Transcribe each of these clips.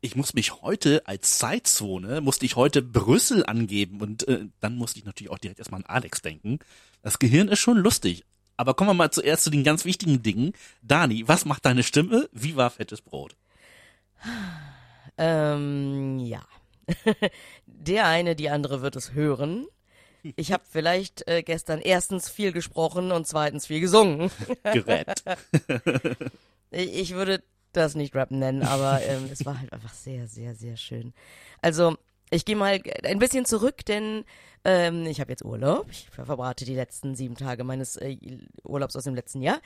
ich muss mich heute als Zeitzone, musste ich heute Brüssel angeben und äh, dann musste ich natürlich auch direkt erstmal an Alex denken. Das Gehirn ist schon lustig. Aber kommen wir mal zuerst zu den ganz wichtigen Dingen. Dani, was macht deine Stimme? Wie war fettes Brot? Ähm, ja. Der eine, die andere wird es hören. Ich habe vielleicht äh, gestern erstens viel gesprochen und zweitens viel gesungen. Gerät. ich würde das nicht Rap nennen, aber ähm, es war halt einfach sehr, sehr, sehr schön. Also ich gehe mal ein bisschen zurück, denn ähm, ich habe jetzt Urlaub. Ich verbrate die letzten sieben Tage meines äh, Urlaubs aus dem letzten Jahr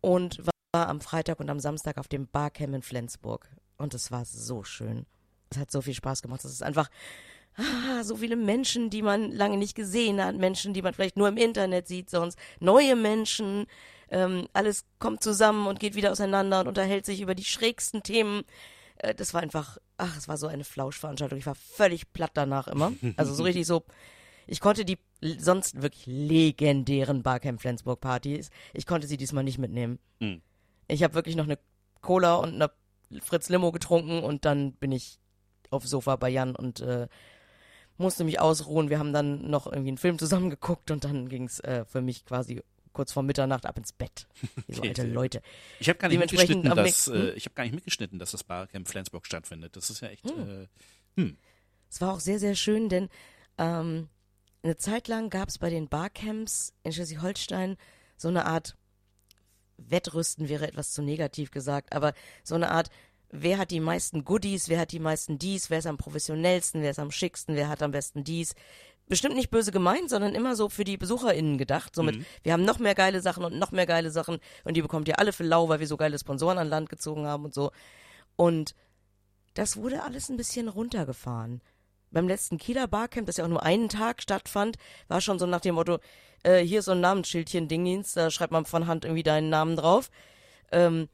und war am Freitag und am Samstag auf dem Barcamp in Flensburg. Und es war so schön. Es hat so viel Spaß gemacht. Es ist einfach ah, so viele Menschen, die man lange nicht gesehen hat, Menschen, die man vielleicht nur im Internet sieht, sonst neue Menschen. Ähm, alles kommt zusammen und geht wieder auseinander und unterhält sich über die schrägsten Themen. Äh, das war einfach, ach, es war so eine Flauschveranstaltung. Ich war völlig platt danach immer. Also so richtig so. Ich konnte die sonst wirklich legendären Barcamp Flensburg Partys, ich konnte sie diesmal nicht mitnehmen. Mhm. Ich habe wirklich noch eine Cola und eine Fritz Limo getrunken und dann bin ich aufs Sofa bei Jan und äh, musste mich ausruhen. Wir haben dann noch irgendwie einen Film zusammen geguckt und dann ging es äh, für mich quasi kurz vor Mitternacht ab ins Bett. Wie so alte Leute. Ich habe gar nicht mitgeschnitten, dass äh, ich habe gar nicht mitgeschnitten, dass das Barcamp Flensburg stattfindet. Das ist ja echt. Hm. Äh, hm. Es war auch sehr sehr schön, denn ähm, eine Zeit lang gab es bei den Barcamps in Schleswig-Holstein so eine Art Wettrüsten wäre etwas zu negativ gesagt, aber so eine Art wer hat die meisten Goodies, wer hat die meisten dies, wer ist am professionellsten, wer ist am schicksten, wer hat am besten dies. Bestimmt nicht böse gemeint, sondern immer so für die BesucherInnen gedacht. Somit, mhm. wir haben noch mehr geile Sachen und noch mehr geile Sachen und die bekommt ihr alle für lau, weil wir so geile Sponsoren an Land gezogen haben und so. Und das wurde alles ein bisschen runtergefahren. Beim letzten Kieler Barcamp, das ja auch nur einen Tag stattfand, war schon so nach dem Motto, äh, hier ist so ein Namensschildchen, Dingdienst, da schreibt man von Hand irgendwie deinen Namen drauf. Ähm,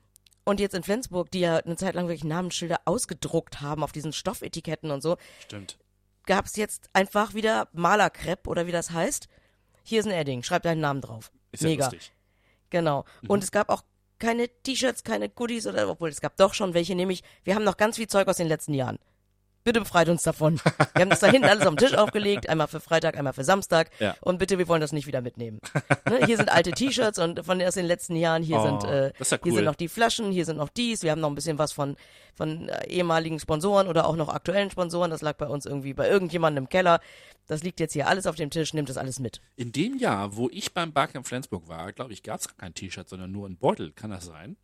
und jetzt in Flensburg, die ja eine Zeit lang wirklich Namensschilder ausgedruckt haben auf diesen Stoffetiketten und so. Stimmt. Gab es jetzt einfach wieder Malerkrepp oder wie das heißt. Hier ist ein Edding, schreib deinen Namen drauf. Ist ja Mega. Lustig. Genau. Mhm. Und es gab auch keine T-Shirts, keine Goodies oder, obwohl es gab doch schon welche, nämlich, wir haben noch ganz viel Zeug aus den letzten Jahren bitte befreit uns davon. Wir haben das da hinten alles auf den Tisch aufgelegt, einmal für Freitag, einmal für Samstag. Ja. Und bitte, wir wollen das nicht wieder mitnehmen. ne? Hier sind alte T-Shirts und von aus den letzten Jahren, hier oh, sind äh, ja hier sind noch die Flaschen, hier sind noch dies, wir haben noch ein bisschen was von von äh, ehemaligen Sponsoren oder auch noch aktuellen Sponsoren. Das lag bei uns irgendwie bei irgendjemandem im Keller. Das liegt jetzt hier alles auf dem Tisch, nimmt das alles mit. In dem Jahr, wo ich beim Barcamp Flensburg war, glaube ich, gab es kein T-Shirt, sondern nur ein Beutel. Kann das sein?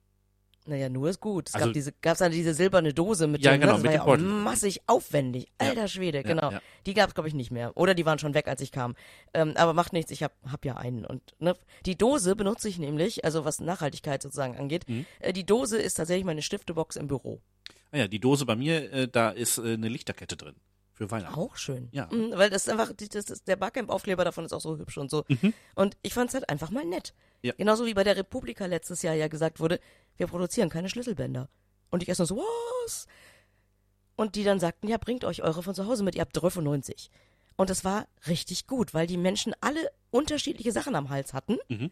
Naja, nur ist gut. Es also, gab diese, gab's dann diese silberne Dose mit ja, dem, genau, das mit war ja auch massig aufwendig. Alter ja. Schwede, genau. Ja, ja. Die gab's glaube ich nicht mehr. Oder die waren schon weg, als ich kam. Ähm, aber macht nichts, ich hab, hab ja einen. Und ne, die Dose benutze ich nämlich, also was Nachhaltigkeit sozusagen angeht. Mhm. Äh, die Dose ist tatsächlich meine Stiftebox im Büro. Ah ja, die Dose bei mir, äh, da ist äh, eine Lichterkette drin. Für Weihnachten. Auch schön. Ja. Mhm, weil das ist einfach, das ist, der Barcamp-Aufkleber davon ist auch so hübsch und so. Mhm. Und ich fand's halt einfach mal nett. Ja. Genauso wie bei der Republika letztes Jahr ja gesagt wurde, wir produzieren keine Schlüsselbänder. Und ich erst so, was? Und die dann sagten, ja, bringt euch eure von zu Hause mit, ihr habt 93. Und das war richtig gut, weil die Menschen alle unterschiedliche Sachen am Hals hatten. Mhm.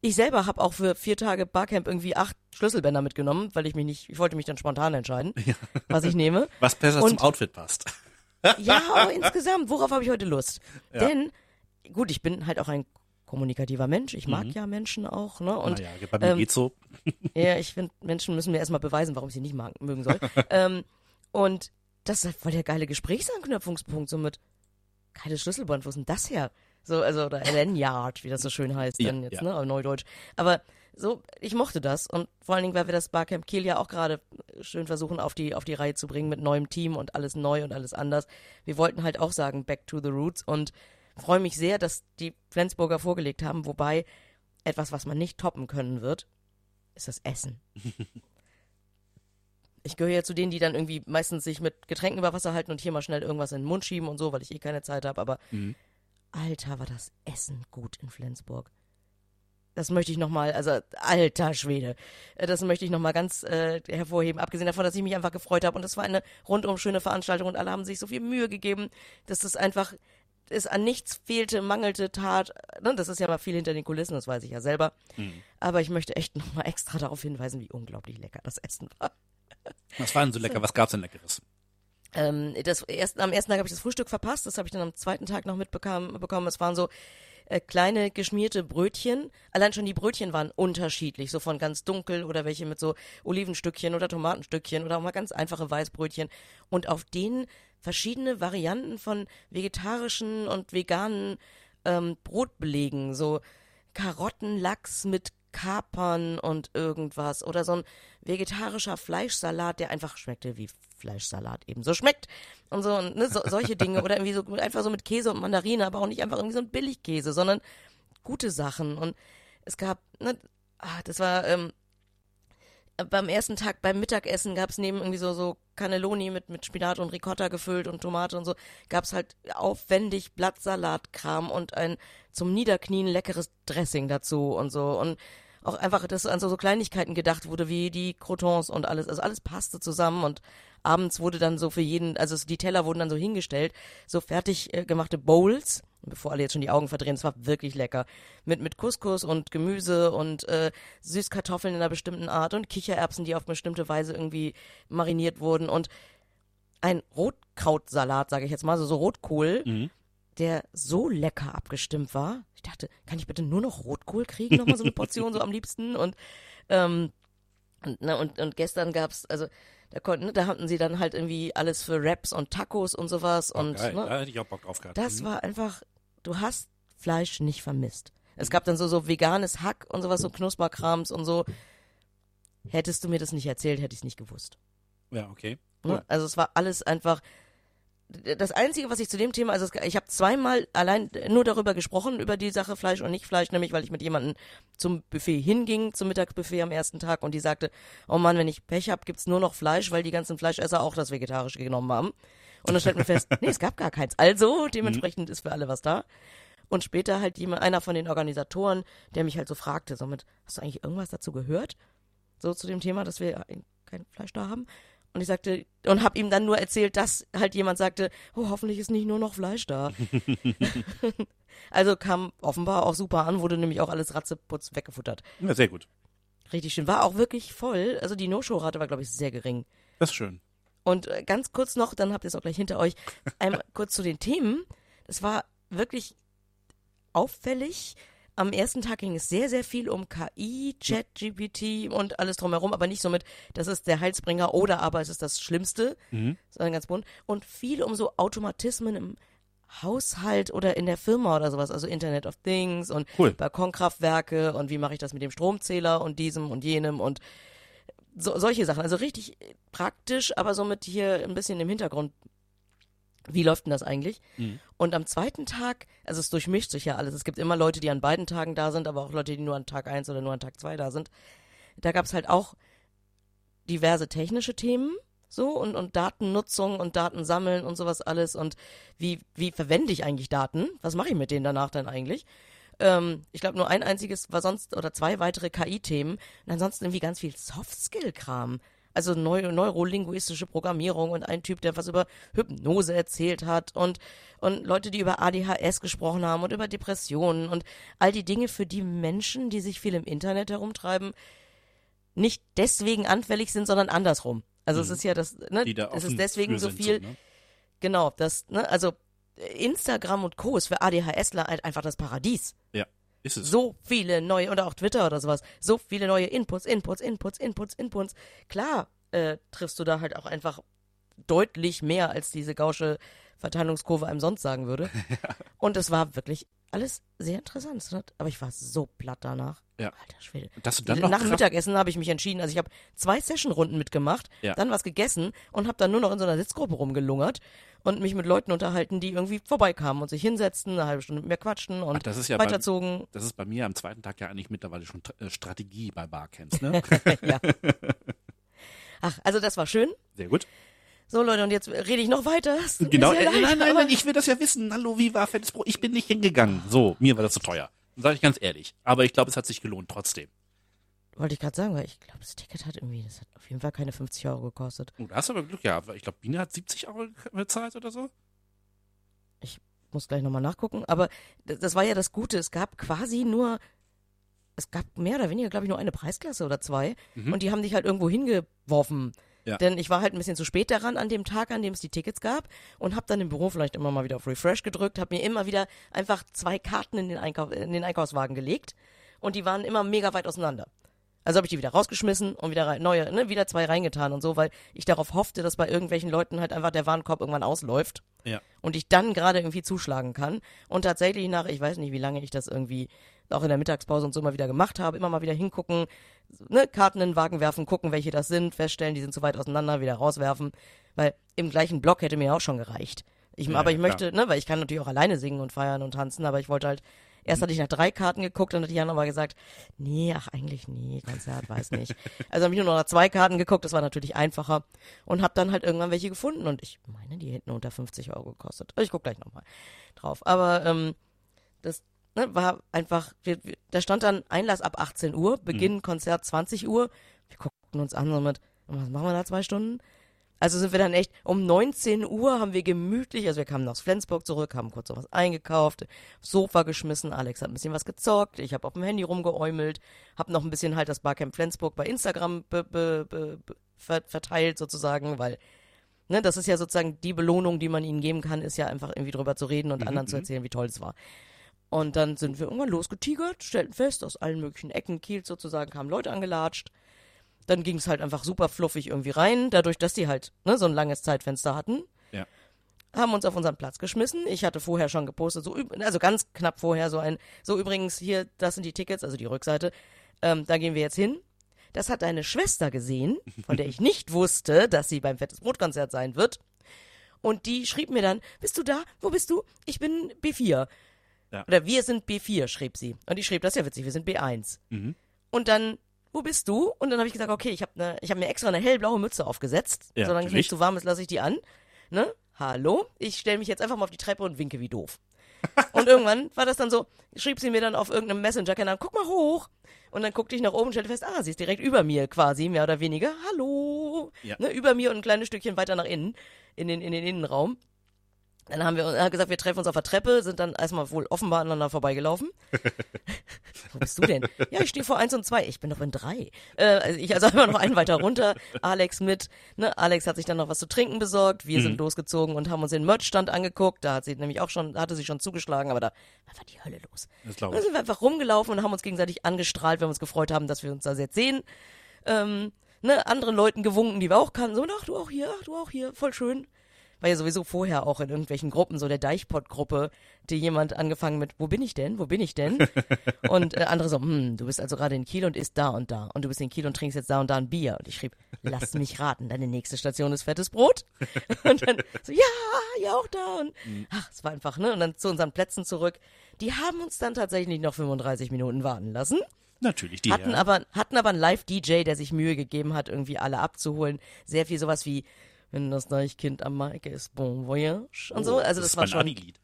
Ich selber habe auch für vier Tage Barcamp irgendwie acht Schlüsselbänder mitgenommen, weil ich mich nicht, ich wollte mich dann spontan entscheiden, ja. was ich nehme. Was besser Und, zum Outfit passt. ja, aber insgesamt, worauf habe ich heute Lust? Ja. Denn, gut, ich bin halt auch ein kommunikativer Mensch. Ich mag mhm. ja Menschen auch, ne? Und naja, bei mir ähm, geht's so. ja, ich finde, Menschen müssen mir erstmal beweisen, warum ich sie nicht mag, mögen soll. ähm, und das ist voll der geile Gesprächsanknüpfungspunkt, so mit geiles Schlüsselband, wo ist denn das her? So, also, oder Lanyard, wie das so schön heißt, ja, dann jetzt, ja. ne, Neudeutsch. Aber so, ich mochte das und vor allen Dingen, weil wir das Barcamp Kiel ja auch gerade schön versuchen auf die, auf die Reihe zu bringen mit neuem Team und alles neu und alles anders. Wir wollten halt auch sagen, back to the roots und freue mich sehr, dass die Flensburger vorgelegt haben, wobei etwas, was man nicht toppen können wird, ist das Essen. ich gehöre ja zu denen, die dann irgendwie meistens sich mit Getränken über Wasser halten und hier mal schnell irgendwas in den Mund schieben und so, weil ich eh keine Zeit habe, aber mhm. Alter, war das Essen gut in Flensburg. Das möchte ich nochmal, also alter Schwede, äh, das möchte ich nochmal ganz äh, hervorheben, abgesehen davon, dass ich mich einfach gefreut habe und das war eine rundum schöne Veranstaltung und alle haben sich so viel Mühe gegeben, dass das einfach es an nichts fehlte, mangelte, tat. Ne? Das ist ja mal viel hinter den Kulissen, das weiß ich ja selber. Mhm. Aber ich möchte echt nochmal extra darauf hinweisen, wie unglaublich lecker das Essen war. Was war denn so lecker? Was gab's denn Leckeres? Ähm, das erst, am ersten Tag habe ich das Frühstück verpasst, das habe ich dann am zweiten Tag noch mitbekommen. Bekommen. Es waren so äh, kleine geschmierte Brötchen. Allein schon die Brötchen waren unterschiedlich, so von ganz dunkel oder welche mit so Olivenstückchen oder Tomatenstückchen oder auch mal ganz einfache Weißbrötchen. Und auf denen verschiedene Varianten von vegetarischen und veganen ähm, Brotbelegen, so Karottenlachs mit Kapern und irgendwas. Oder so ein vegetarischer Fleischsalat, der einfach schmeckte wie Fleischsalat eben. So schmeckt und so und ne, so, solche Dinge. Oder irgendwie so einfach so mit Käse und Mandarine, aber auch nicht einfach irgendwie so ein Billigkäse, sondern gute Sachen. Und es gab, ne, ah, das war ähm, beim ersten Tag beim Mittagessen gab es neben irgendwie so so Cannelloni mit mit Spinat und Ricotta gefüllt und Tomate und so gab es halt aufwendig Blattsalatkram und ein zum Niederknien leckeres Dressing dazu und so. Und auch einfach, dass an so, so Kleinigkeiten gedacht wurde, wie die Crotons und alles. Also alles passte zusammen und abends wurde dann so für jeden, also die Teller wurden dann so hingestellt, so fertig äh, gemachte Bowls, bevor alle jetzt schon die Augen verdrehen, es war wirklich lecker. Mit, mit Couscous und Gemüse und äh, Süßkartoffeln in einer bestimmten Art und Kichererbsen, die auf bestimmte Weise irgendwie mariniert wurden und ein Rotkrautsalat, sage ich jetzt mal, so, so Rotkohl, Mhm. der so lecker abgestimmt war. Ich dachte, kann ich bitte nur noch Rotkohl kriegen? Nochmal so eine Portion so am liebsten. Und, ähm, und, na, und, und gestern gab's, also da konnten, da hatten sie dann halt irgendwie alles für Wraps und Tacos und sowas. Oh, und geil. ne, Da hätte ich auch Bock drauf gehabt. das Mhm. war einfach, du hast Fleisch nicht vermisst. Es gab dann so, so veganes Hack und sowas, so Knusperkrams und so. Hättest du mir das nicht erzählt, hätte ich es nicht gewusst. Ja, okay. Ne? Also es war alles einfach. Das Einzige, was ich zu dem Thema, also ich habe zweimal allein nur darüber gesprochen, über die Sache Fleisch und nicht Fleisch, nämlich weil ich mit jemandem zum Buffet hinging, zum Mittagsbuffet am ersten Tag und die sagte, oh Mann, wenn ich Pech hab, gibt's nur noch Fleisch, weil die ganzen Fleischesser auch das Vegetarische genommen haben. Und dann stellt man fest, nee, es gab gar keins. Also, dementsprechend ist für alle was da. Und später halt jemand, einer von den Organisatoren, der mich halt so fragte, somit, hast du eigentlich irgendwas dazu gehört? So zu dem Thema, dass wir kein Fleisch da haben? Und ich sagte, und hab ihm dann nur erzählt, dass halt jemand sagte, oh, hoffentlich ist nicht nur noch Fleisch da. also kam offenbar auch super an, wurde nämlich auch alles ratzeputz weggefuttert. Ja, sehr gut. Richtig schön. War auch wirklich voll. Also die No-Show-Rate war, glaube ich, sehr gering. Das ist schön. Und äh, ganz kurz noch, dann habt ihr es auch gleich hinter euch, einmal kurz zu den Themen. Es war wirklich auffällig. Am ersten Tag ging es sehr, sehr viel um KI, Chat-GPT und alles drumherum, aber nicht so mit, das ist der Heilsbringer oder aber es ist das Schlimmste, Mhm. sondern ganz bunt. Und viel um so Automatismen im Haushalt oder in der Firma oder sowas, also Internet of Things und Cool. Balkonkraftwerke und wie mache ich das mit dem Stromzähler und diesem und jenem und so, solche Sachen. Also richtig praktisch, aber somit hier ein bisschen im Hintergrund. Wie läuft denn das eigentlich? Mhm. Und am zweiten Tag, also es durchmischt sich ja alles. Es gibt immer Leute, die an beiden Tagen da sind, aber auch Leute, die nur an Tag eins oder nur an Tag zwei da sind. Da gab es halt auch diverse technische Themen, so und, und Datennutzung und Datensammeln und sowas alles und wie, wie verwende ich eigentlich Daten? Was mache ich mit denen danach dann eigentlich? Ähm, ich glaube, nur ein einziges war sonst oder zwei weitere KI-Themen und ansonsten irgendwie ganz viel Soft-Skill-Kram. Also neu, neurolinguistische Programmierung und ein Typ, der was über Hypnose erzählt hat und, und Leute, die über ADHS gesprochen haben und über Depressionen und all die Dinge, für die Menschen, die sich viel im Internet herumtreiben, nicht deswegen anfällig sind, sondern andersrum. Also es ist ja das, ne, Mhm. Da es ist deswegen so sind, viel, ne? genau, das, ne, also Instagram und Co. ist für ADHSler halt einfach das Paradies. Ja, ist es. So viele neue, oder auch Twitter oder sowas, so viele neue Inputs, Inputs, Inputs, Inputs, Inputs. Klar, äh, triffst du da halt auch einfach deutlich mehr, als diese gausche Verteilungskurve einem sonst sagen würde. Und es war wirklich alles sehr interessant. Aber ich war so platt danach. Ja. Alter Schwede. Dass du dann noch Nach dem Mittagessen habe ich mich entschieden, also ich habe zwei Session-Runden mitgemacht, Ja. dann was gegessen und habe dann nur noch in so einer Sitzgruppe rumgelungert und mich mit Leuten unterhalten, die irgendwie vorbeikamen und sich hinsetzten, eine halbe Stunde mit mir quatschten und Ach, das ist ja weiterzogen. Das ist bei mir am zweiten Tag ja eigentlich mittlerweile schon äh, Strategie bei Barcamps, ne? ja. Ach, also das war schön. Sehr gut. So Leute, und jetzt rede ich noch weiter. Genau. sehr Äh, leid, nein, nein, nein, ich will das ja wissen. Hallo, wie war Fettes Brot? Ich bin nicht hingegangen. So, mir war das zu teuer. Sag ich ganz ehrlich. Aber ich glaube, es hat sich gelohnt trotzdem. Wollte ich gerade sagen, weil ich glaube, das Ticket hat irgendwie, das hat auf jeden Fall keine 50 Euro gekostet. Oh, da hast du aber Glück gehabt. weil Ich glaube, Biene hat 70 Euro bezahlt oder so. muss gleich nochmal nachgucken, aber das, das war ja das Gute. Es gab quasi nur, es gab mehr oder weniger, glaube ich, nur eine Preisklasse oder zwei. Mhm. Und die haben dich halt irgendwo hingeworfen. Ja. Denn ich war halt ein bisschen zu spät daran an dem Tag, an dem es die Tickets gab und habe dann im Büro vielleicht immer mal wieder auf Refresh gedrückt, habe mir immer wieder einfach zwei Karten in den, Einkauf, in den Einkaufswagen gelegt und die waren immer mega weit auseinander. Also habe ich die wieder rausgeschmissen und wieder rein, neue, ne, wieder zwei reingetan und so, weil ich darauf hoffte, dass bei irgendwelchen Leuten halt einfach der Warenkorb irgendwann ausläuft Ja. und ich dann gerade irgendwie zuschlagen kann. Und tatsächlich nach, ich weiß nicht, wie lange ich das irgendwie auch in der Mittagspause und so mal wieder gemacht habe, immer mal wieder hingucken, ne, Karten in den Wagen werfen, gucken, welche das sind, feststellen, die sind zu weit auseinander, wieder rauswerfen, weil im gleichen Block hätte mir auch schon gereicht. Ich, Ja, aber ich klar. möchte, ne, weil ich kann natürlich auch alleine singen und feiern und tanzen, aber ich wollte halt, erst hatte ich nach drei Karten geguckt, dann hat Jan aber gesagt, nee, ach eigentlich nee, Konzert, weiß nicht. Also habe ich nur noch nach zwei Karten geguckt, das war natürlich einfacher und habe dann halt irgendwann welche gefunden und ich meine, die hätten unter 50 Euro gekostet. Ich guck gleich nochmal drauf. Aber ähm, das ne, war einfach, wir, wir, da stand dann Einlass ab 18 Uhr, Beginn Konzert 20 Uhr. Wir guckten uns an so mit, was machen wir da zwei Stunden? Also sind wir dann echt, um 19 Uhr haben wir gemütlich, also wir kamen aus Flensburg zurück, haben kurz noch was eingekauft, Sofa geschmissen, Alex hat ein bisschen was gezockt, ich habe auf dem Handy rumgeäumelt, habe noch ein bisschen halt das Barcamp Flensburg bei Instagram be, be, be, be, ver, verteilt sozusagen, weil ne, das ist ja sozusagen die Belohnung, die man ihnen geben kann, ist ja einfach irgendwie drüber zu reden und anderen zu erzählen, wie toll es war. Und dann sind wir irgendwann losgetigert, stellten fest, aus allen möglichen Ecken Kiels sozusagen kamen Leute angelatscht. Dann ging es halt einfach super fluffig irgendwie rein, dadurch, dass die halt ne, so ein langes Zeitfenster hatten. Ja. Haben uns auf unseren Platz geschmissen. Ich hatte vorher schon gepostet, so also ganz knapp vorher so ein, so übrigens hier, das sind die Tickets, also die Rückseite. Ähm, da gehen wir jetzt hin. Das hat deine Schwester gesehen, von der ich nicht wusste, dass sie beim Fettes Brotkonzert sein wird. Und die schrieb mir dann, bist du da? Wo bist du? Ich bin B4. Ja. Oder wir sind B4, schrieb sie. Und ich schrieb, das ist ja witzig, wir sind B1. Und dann, wo bist du? Und dann habe ich gesagt, okay, ich habe ne, ich hab mir extra eine hellblaue Mütze aufgesetzt. Ja, Solange es nicht zu warm ist, lasse ich die an. Ne? Hallo? Ich stelle mich jetzt einfach mal auf die Treppe und winke wie doof. Und irgendwann war das dann so, schrieb sie mir dann auf irgendeinem Messenger-Kanal, guck mal hoch. Und dann guckte ich nach oben und stellte fest, ah, sie ist direkt über mir quasi, mehr oder weniger. Hallo. Ja. Ne, über mir und ein kleines Stückchen weiter nach innen, in den, in den Innenraum. Dann haben wir er hat gesagt, wir treffen uns auf der Treppe, sind dann erstmal wohl offenbar aneinander vorbeigelaufen. Wo bist du denn? Ja, ich stehe vor eins und zwei. Ich bin doch in drei. Äh, also ich also einfach noch einen weiter runter. Alex mit. Ne? Alex hat sich dann noch was zu trinken besorgt. Wir sind losgezogen und haben uns den Merchstand angeguckt. Da hat sie nämlich auch schon, hatte sie schon zugeschlagen, aber da war die Hölle los. Das glaube Dann ich. sind wir einfach rumgelaufen und haben uns gegenseitig angestrahlt, weil wir uns gefreut haben, dass wir uns da jetzt sehen. Ähm, ne, anderen Leuten gewunken, die wir auch kannten. So, ach, du auch hier, ach, du auch hier, voll schön. War ja sowieso vorher auch in irgendwelchen Gruppen, so der Deichpott-Gruppe, die jemand angefangen mit, wo bin ich denn, wo bin ich denn? und äh, andere so, hm, du bist also gerade in Kiel und isst da und da. Und du bist in Kiel und trinkst jetzt da und da ein Bier. Und ich schrieb, lass mich raten, deine nächste Station ist fettes Brot. und dann so, ja, ja, auch da. Und ach, es war einfach, ne? Und dann zu unseren Plätzen zurück. Die haben uns dann tatsächlich noch 35 Minuten warten lassen. Natürlich, die Hatten ja. aber, hatten aber einen Live-DJ, der sich Mühe gegeben hat, irgendwie alle abzuholen. Sehr viel sowas wie, wenn das Deichkind am Maike ist, Bon Voyage und so. Oh, Also das, ist war schon Abi-Lied.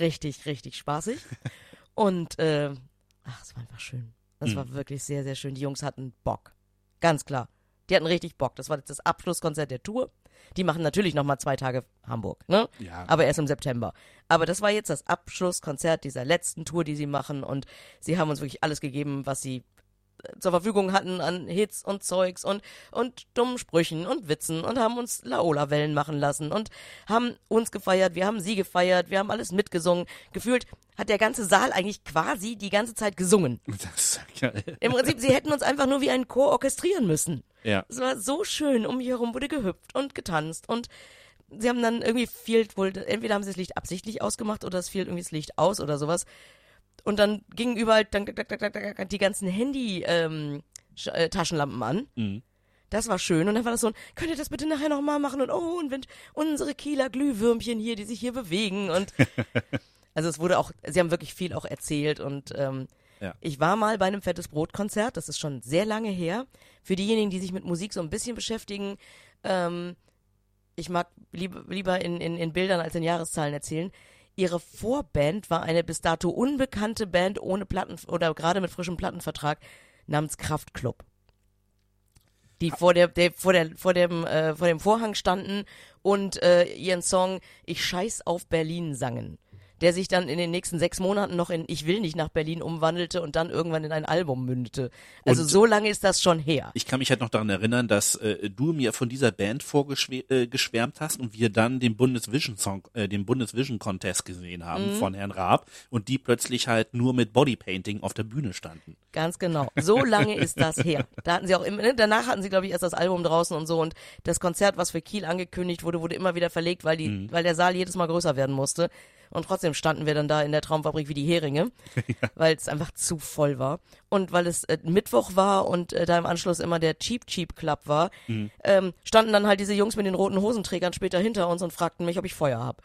richtig, richtig spaßig. und, äh, ach, es war einfach schön. Das Hm. war wirklich sehr, sehr schön. Die Jungs hatten Bock. Ganz klar. Die hatten richtig Bock. Das war jetzt das Abschlusskonzert der Tour. Die machen natürlich noch mal zwei Tage Hamburg, ne? Ja. Aber erst im September. Aber das war jetzt das Abschlusskonzert dieser letzten Tour, die sie machen. Und sie haben uns wirklich alles gegeben, was sie zur Verfügung hatten an Hits und Zeugs und, und dummen Sprüchen und Witzen und haben uns Laola-Wellen machen lassen und haben uns gefeiert, wir haben sie gefeiert, wir haben alles mitgesungen. Gefühlt hat der ganze Saal eigentlich quasi die ganze Zeit gesungen. Das ist geil. Im Prinzip, sie hätten uns einfach nur wie einen Chor orchestrieren müssen. Ja. Es war so schön, um mich herum wurde gehüpft und getanzt und sie haben dann irgendwie fiel wohl, entweder haben sie das Licht absichtlich ausgemacht oder es fiel irgendwie das Licht aus oder sowas. Und dann gingen überall dann, die ganzen Handy-Taschenlampen an. Mhm. Das war schön. Und dann war das so ein, könnt ihr das bitte nachher nochmal machen? Und oh, und wenn unsere Kieler Glühwürmchen hier, die sich hier bewegen. Und also es wurde auch, sie haben wirklich viel auch erzählt. Und ähm, Ja. ich war mal bei einem Fettes Brot-Konzert, das ist schon sehr lange her. Für diejenigen, die sich mit Musik so ein bisschen beschäftigen, ähm, ich mag lieb, lieber in, in, in Bildern als in Jahreszahlen erzählen. Ihre Vorband war eine bis dato unbekannte Band ohne Platten oder gerade mit frischem Plattenvertrag namens Kraftklub. Die vor der, der vor der vor dem äh, vor dem Vorhang standen und äh, ihren Song Ich scheiß auf Berlin sangen. Der sich dann in den nächsten sechs Monaten noch in Ich will nicht nach Berlin umwandelte und dann irgendwann in ein Album mündete. Also Und- so lange ist das schon her. Ich kann mich halt noch daran erinnern, dass äh, du mir von dieser Band vorgeschwärmt äh, hast und wir dann den Bundesvision Song, äh, den Bundesvision Contest gesehen haben Mhm. von Herrn Raab und die plötzlich halt nur mit Bodypainting auf der Bühne standen. Ganz genau. So lange ist das her. Da hatten sie auch immer, ne, danach hatten sie, glaube ich, erst das Album draußen und so und das Konzert, was für Kiel angekündigt wurde, wurde immer wieder verlegt, weil die, Mhm. weil der Saal jedes Mal größer werden musste. Und trotzdem standen wir dann da in der Traumfabrik wie die Heringe, weil es einfach zu voll war. Und weil es äh, Mittwoch war und äh, da im Anschluss immer der Cheap Cheap Club war, Mhm. ähm, standen dann halt diese Jungs mit den roten Hosenträgern später hinter uns und fragten mich, ob ich Feuer hab.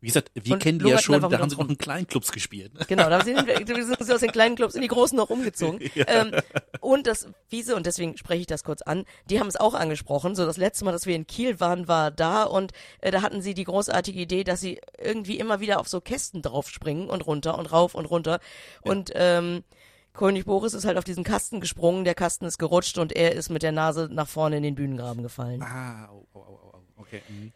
Wie gesagt, wir Und kennen die ja schon, da haben sie noch in Kleinclubs gespielt. Ne? Genau, da sind sind aus den kleinen Clubs in die großen noch umgezogen. Ähm, und das Wiese, und deswegen spreche ich das kurz an, die haben es auch angesprochen. So das letzte Mal, dass wir in Kiel waren, war da und äh, da hatten sie die großartige Idee, dass sie irgendwie immer wieder auf so Kästen draufspringen und runter und rauf und runter. Und ähm, König Boris ist halt auf diesen Kasten gesprungen, der Kasten ist gerutscht und er ist mit der Nase nach vorne in den Bühnengraben gefallen. Ah, oh, oh, oh, okay. mhm.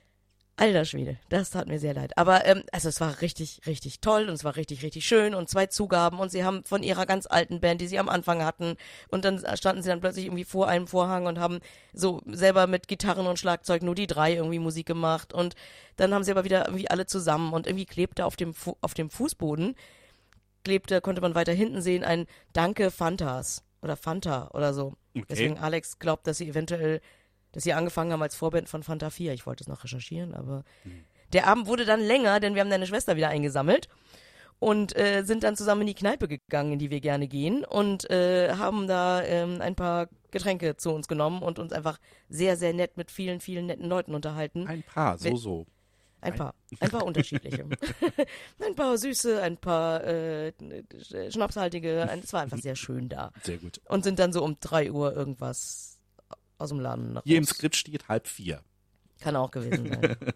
Alter Schwede, das tat mir sehr leid. Aber ähm, also es war richtig, richtig toll und es war richtig, richtig schön und zwei Zugaben und sie haben von ihrer ganz alten Band, die sie am Anfang hatten und dann standen sie dann plötzlich irgendwie vor einem Vorhang und haben so selber mit Gitarren und Schlagzeug nur die drei irgendwie Musik gemacht und dann haben sie aber wieder irgendwie alle zusammen und irgendwie klebte auf dem Fu auf dem Fußboden klebte, konnte man weiter hinten sehen ein Danke Fantas oder Fanta oder so. Okay. Deswegen Alex glaubt, dass sie eventuell, dass sie angefangen haben als Vorband von Fanta 4. Ich wollte es noch recherchieren, aber der Abend wurde dann länger, denn wir haben deine Schwester wieder eingesammelt und äh, sind dann zusammen in die Kneipe gegangen, in die wir gerne gehen und äh, haben da ähm, ein paar Getränke zu uns genommen und uns einfach sehr, sehr nett mit vielen, vielen netten Leuten unterhalten. Ein paar, so, so. Ein paar, ein paar unterschiedliche. ein paar süße, ein paar äh, schnapshaltige. Es war einfach sehr schön da. Sehr gut. Und sind dann so um drei Uhr irgendwas aus dem Laden nach Hier im. Skript steht halb vier. Kann auch gewesen sein.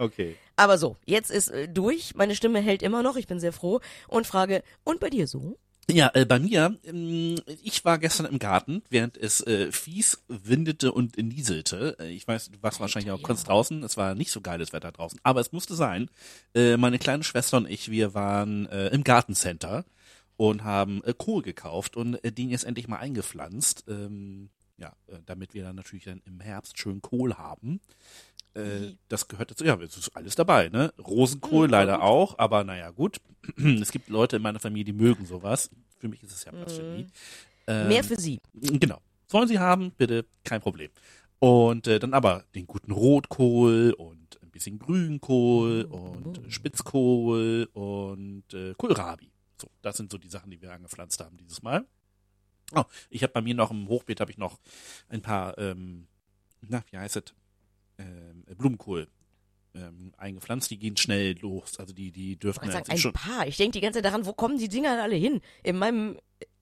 Okay. Aber so, jetzt ist äh, durch. Meine Stimme hält immer noch. Ich bin sehr froh. Und frage, und bei dir so? Ja, äh, bei mir, ähm, ich war gestern im Garten, während es äh, fies windete und nieselte. Äh, ich weiß, du warst wahrscheinlich auch ja. kurz draußen. Es war nicht so geiles Wetter draußen, aber es musste sein. Äh, meine kleine Schwester und ich, wir waren äh, im Gartencenter und haben äh, Kohl gekauft und äh, den jetzt endlich mal eingepflanzt. Ähm, ja, äh, damit wir dann natürlich dann im Herbst schön Kohl haben. Äh, das gehört dazu. Ja, es ist alles dabei, ne? Rosenkohl Hm, leider auch, aber naja, gut. es gibt Leute in meiner Familie, die mögen sowas. Für mich ist es ja Blasphemie. Ähm, Mehr für sie. Genau. Sollen sie haben, bitte, kein Problem. Und äh, dann aber den guten Rotkohl und ein bisschen Grünkohl und Spitzkohl und äh, Kohlrabi. So, das sind so die Sachen, die wir angepflanzt haben dieses Mal. Oh, ich habe bei mir noch im Hochbeet habe ich noch ein paar, ähm, na, wie heißt es, ähm, Blumenkohl ähm, eingepflanzt. Die gehen schnell los. Also die, die wollte jetzt sagen, ein schon. paar. Ich denke die ganze Zeit daran, wo kommen die Dinger alle hin? In meinem,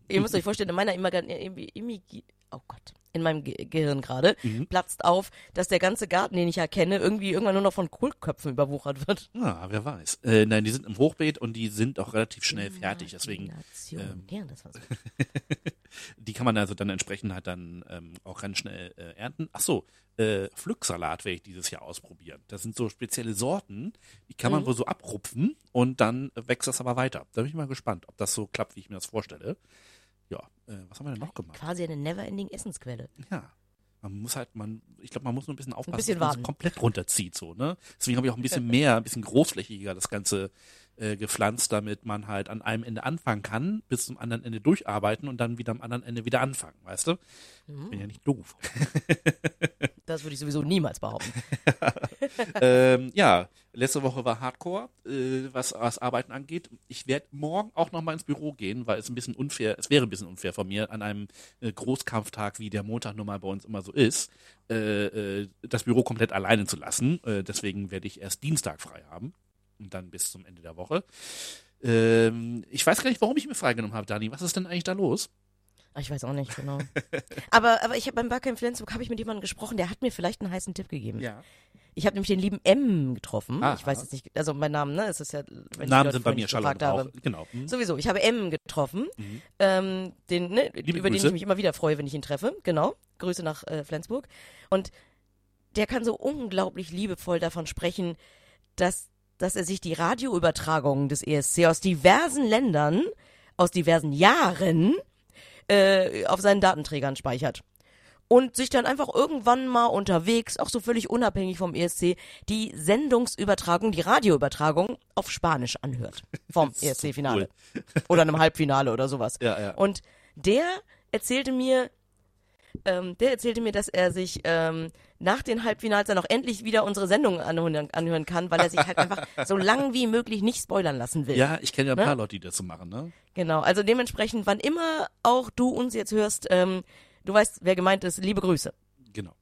ihr müsst euch vorstellen, in meiner Immigrant, Immigi, oh Gott, in meinem Ge Gehirn gerade, Mhm. platzt auf, dass der ganze Garten, den ich erkenne, irgendwie irgendwann nur noch von Kohlköpfen überwuchert wird. Ah, wer weiß. Äh, nein, die sind im Hochbeet und die sind auch relativ schnell fertig. Deswegen ähm, ja, das war so. Die kann man also dann entsprechend halt dann ähm, auch ganz schnell äh, ernten. Ach so, äh, Pflücksalat werde ich dieses Jahr ausprobieren. Das sind so spezielle Sorten, die kann man wohl so abrupfen und dann wächst das aber weiter. Da bin ich mal gespannt, ob das so klappt, wie ich mir das vorstelle. Ja, äh, was haben wir denn noch gemacht? Quasi eine never-ending Essensquelle. Ja. Man muss halt, man, ich glaube, man muss nur ein bisschen aufpassen, bisschen dass man es komplett runterzieht, so, ne? Deswegen habe ich auch ein bisschen mehr, ein bisschen großflächiger das Ganze äh, gepflanzt, damit man halt an einem Ende anfangen kann, bis zum anderen Ende durcharbeiten und dann wieder am anderen Ende wieder anfangen, weißt du? Mhm. Bin ja nicht doof. Das würde ich sowieso niemals behaupten. ähm, ja, letzte Woche war Hardcore, äh, was was Arbeiten angeht. Ich werde morgen auch noch mal ins Büro gehen, weil es ein bisschen unfair, es wäre ein bisschen unfair von mir, an einem äh, Großkampftag, wie der Montag nun mal bei uns immer so ist, äh, äh, das Büro komplett alleine zu lassen. Äh, deswegen werde ich erst Dienstag frei haben und dann bis zum Ende der Woche. Ähm, ich weiß gar nicht, warum ich mir freigenommen habe, Dani. Was ist denn eigentlich da los? Ah, Ich weiß auch nicht genau. aber, aber ich habe beim Barcamp Flensburg habe ich mit jemandem gesprochen, der hat mir vielleicht einen heißen Tipp gegeben. Ja. Ich habe nämlich den lieben M getroffen. Aha. Ich weiß jetzt nicht, also mein Name, ne? Es ist ja, wenn Namen sind bei mir Charlotte auch. Genau. Hm. Sowieso, ich habe M getroffen, Mhm. ähm, den, ne, Liebe über den Grüße. ich mich immer wieder freue, wenn ich ihn treffe. Genau. Grüße nach äh, Flensburg. Und der kann so unglaublich liebevoll davon sprechen, dass dass er sich die Radioübertragungen des ESC aus diversen Ländern, aus diversen Jahren, äh, auf seinen Datenträgern speichert. Und sich dann einfach irgendwann mal unterwegs, auch so völlig unabhängig vom ESC, die Sendungsübertragung, die Radioübertragung auf Spanisch anhört. Vom ESC-Finale. Oder einem Halbfinale oder sowas. Ja, ja. Und der erzählte mir, ähm, der erzählte mir, dass er sich ähm, nach den Halbfinals dann auch endlich wieder unsere Sendung anhören, anhören kann, weil er sich halt einfach so lang wie möglich nicht spoilern lassen will. Ja, ich kenne ja ein Ne? paar Leute, die das so machen, ne? Genau, also dementsprechend, wann immer auch du uns jetzt hörst, ähm, du weißt, wer gemeint ist, liebe Grüße. Genau.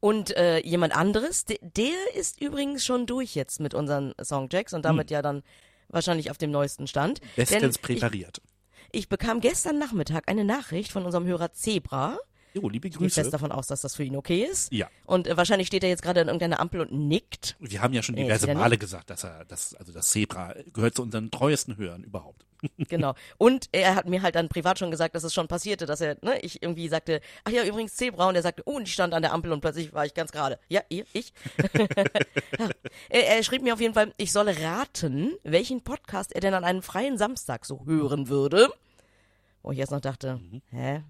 Und äh, jemand anderes, de, der ist übrigens schon durch jetzt mit unseren Songchecks und damit ja dann wahrscheinlich auf dem neuesten Stand. Bestens präpariert. ich bekam gestern Nachmittag eine Nachricht von unserem Hörer Zebra. Jo, liebe Ich gehe fest Grüße. davon aus, dass das für ihn okay ist. Ja. Und äh, wahrscheinlich steht er jetzt gerade an irgendeiner Ampel und nickt. Wir haben ja schon Nee, diverse wieder Male gesagt, dass er, dass, also das Zebra gehört zu unseren treuesten Hörern überhaupt. Genau. Und er hat mir halt dann privat schon gesagt, dass es schon passierte, dass er, ne, ich irgendwie sagte, ach ja, übrigens Zebra, und er sagte, oh, und ich stand an der Ampel und plötzlich war ich ganz gerade. Ja, ihr, ich. er, er schrieb mir auf jeden Fall, ich solle raten, welchen Podcast er denn an einem freien Samstag so hören würde. Wo ich erst noch dachte, hä?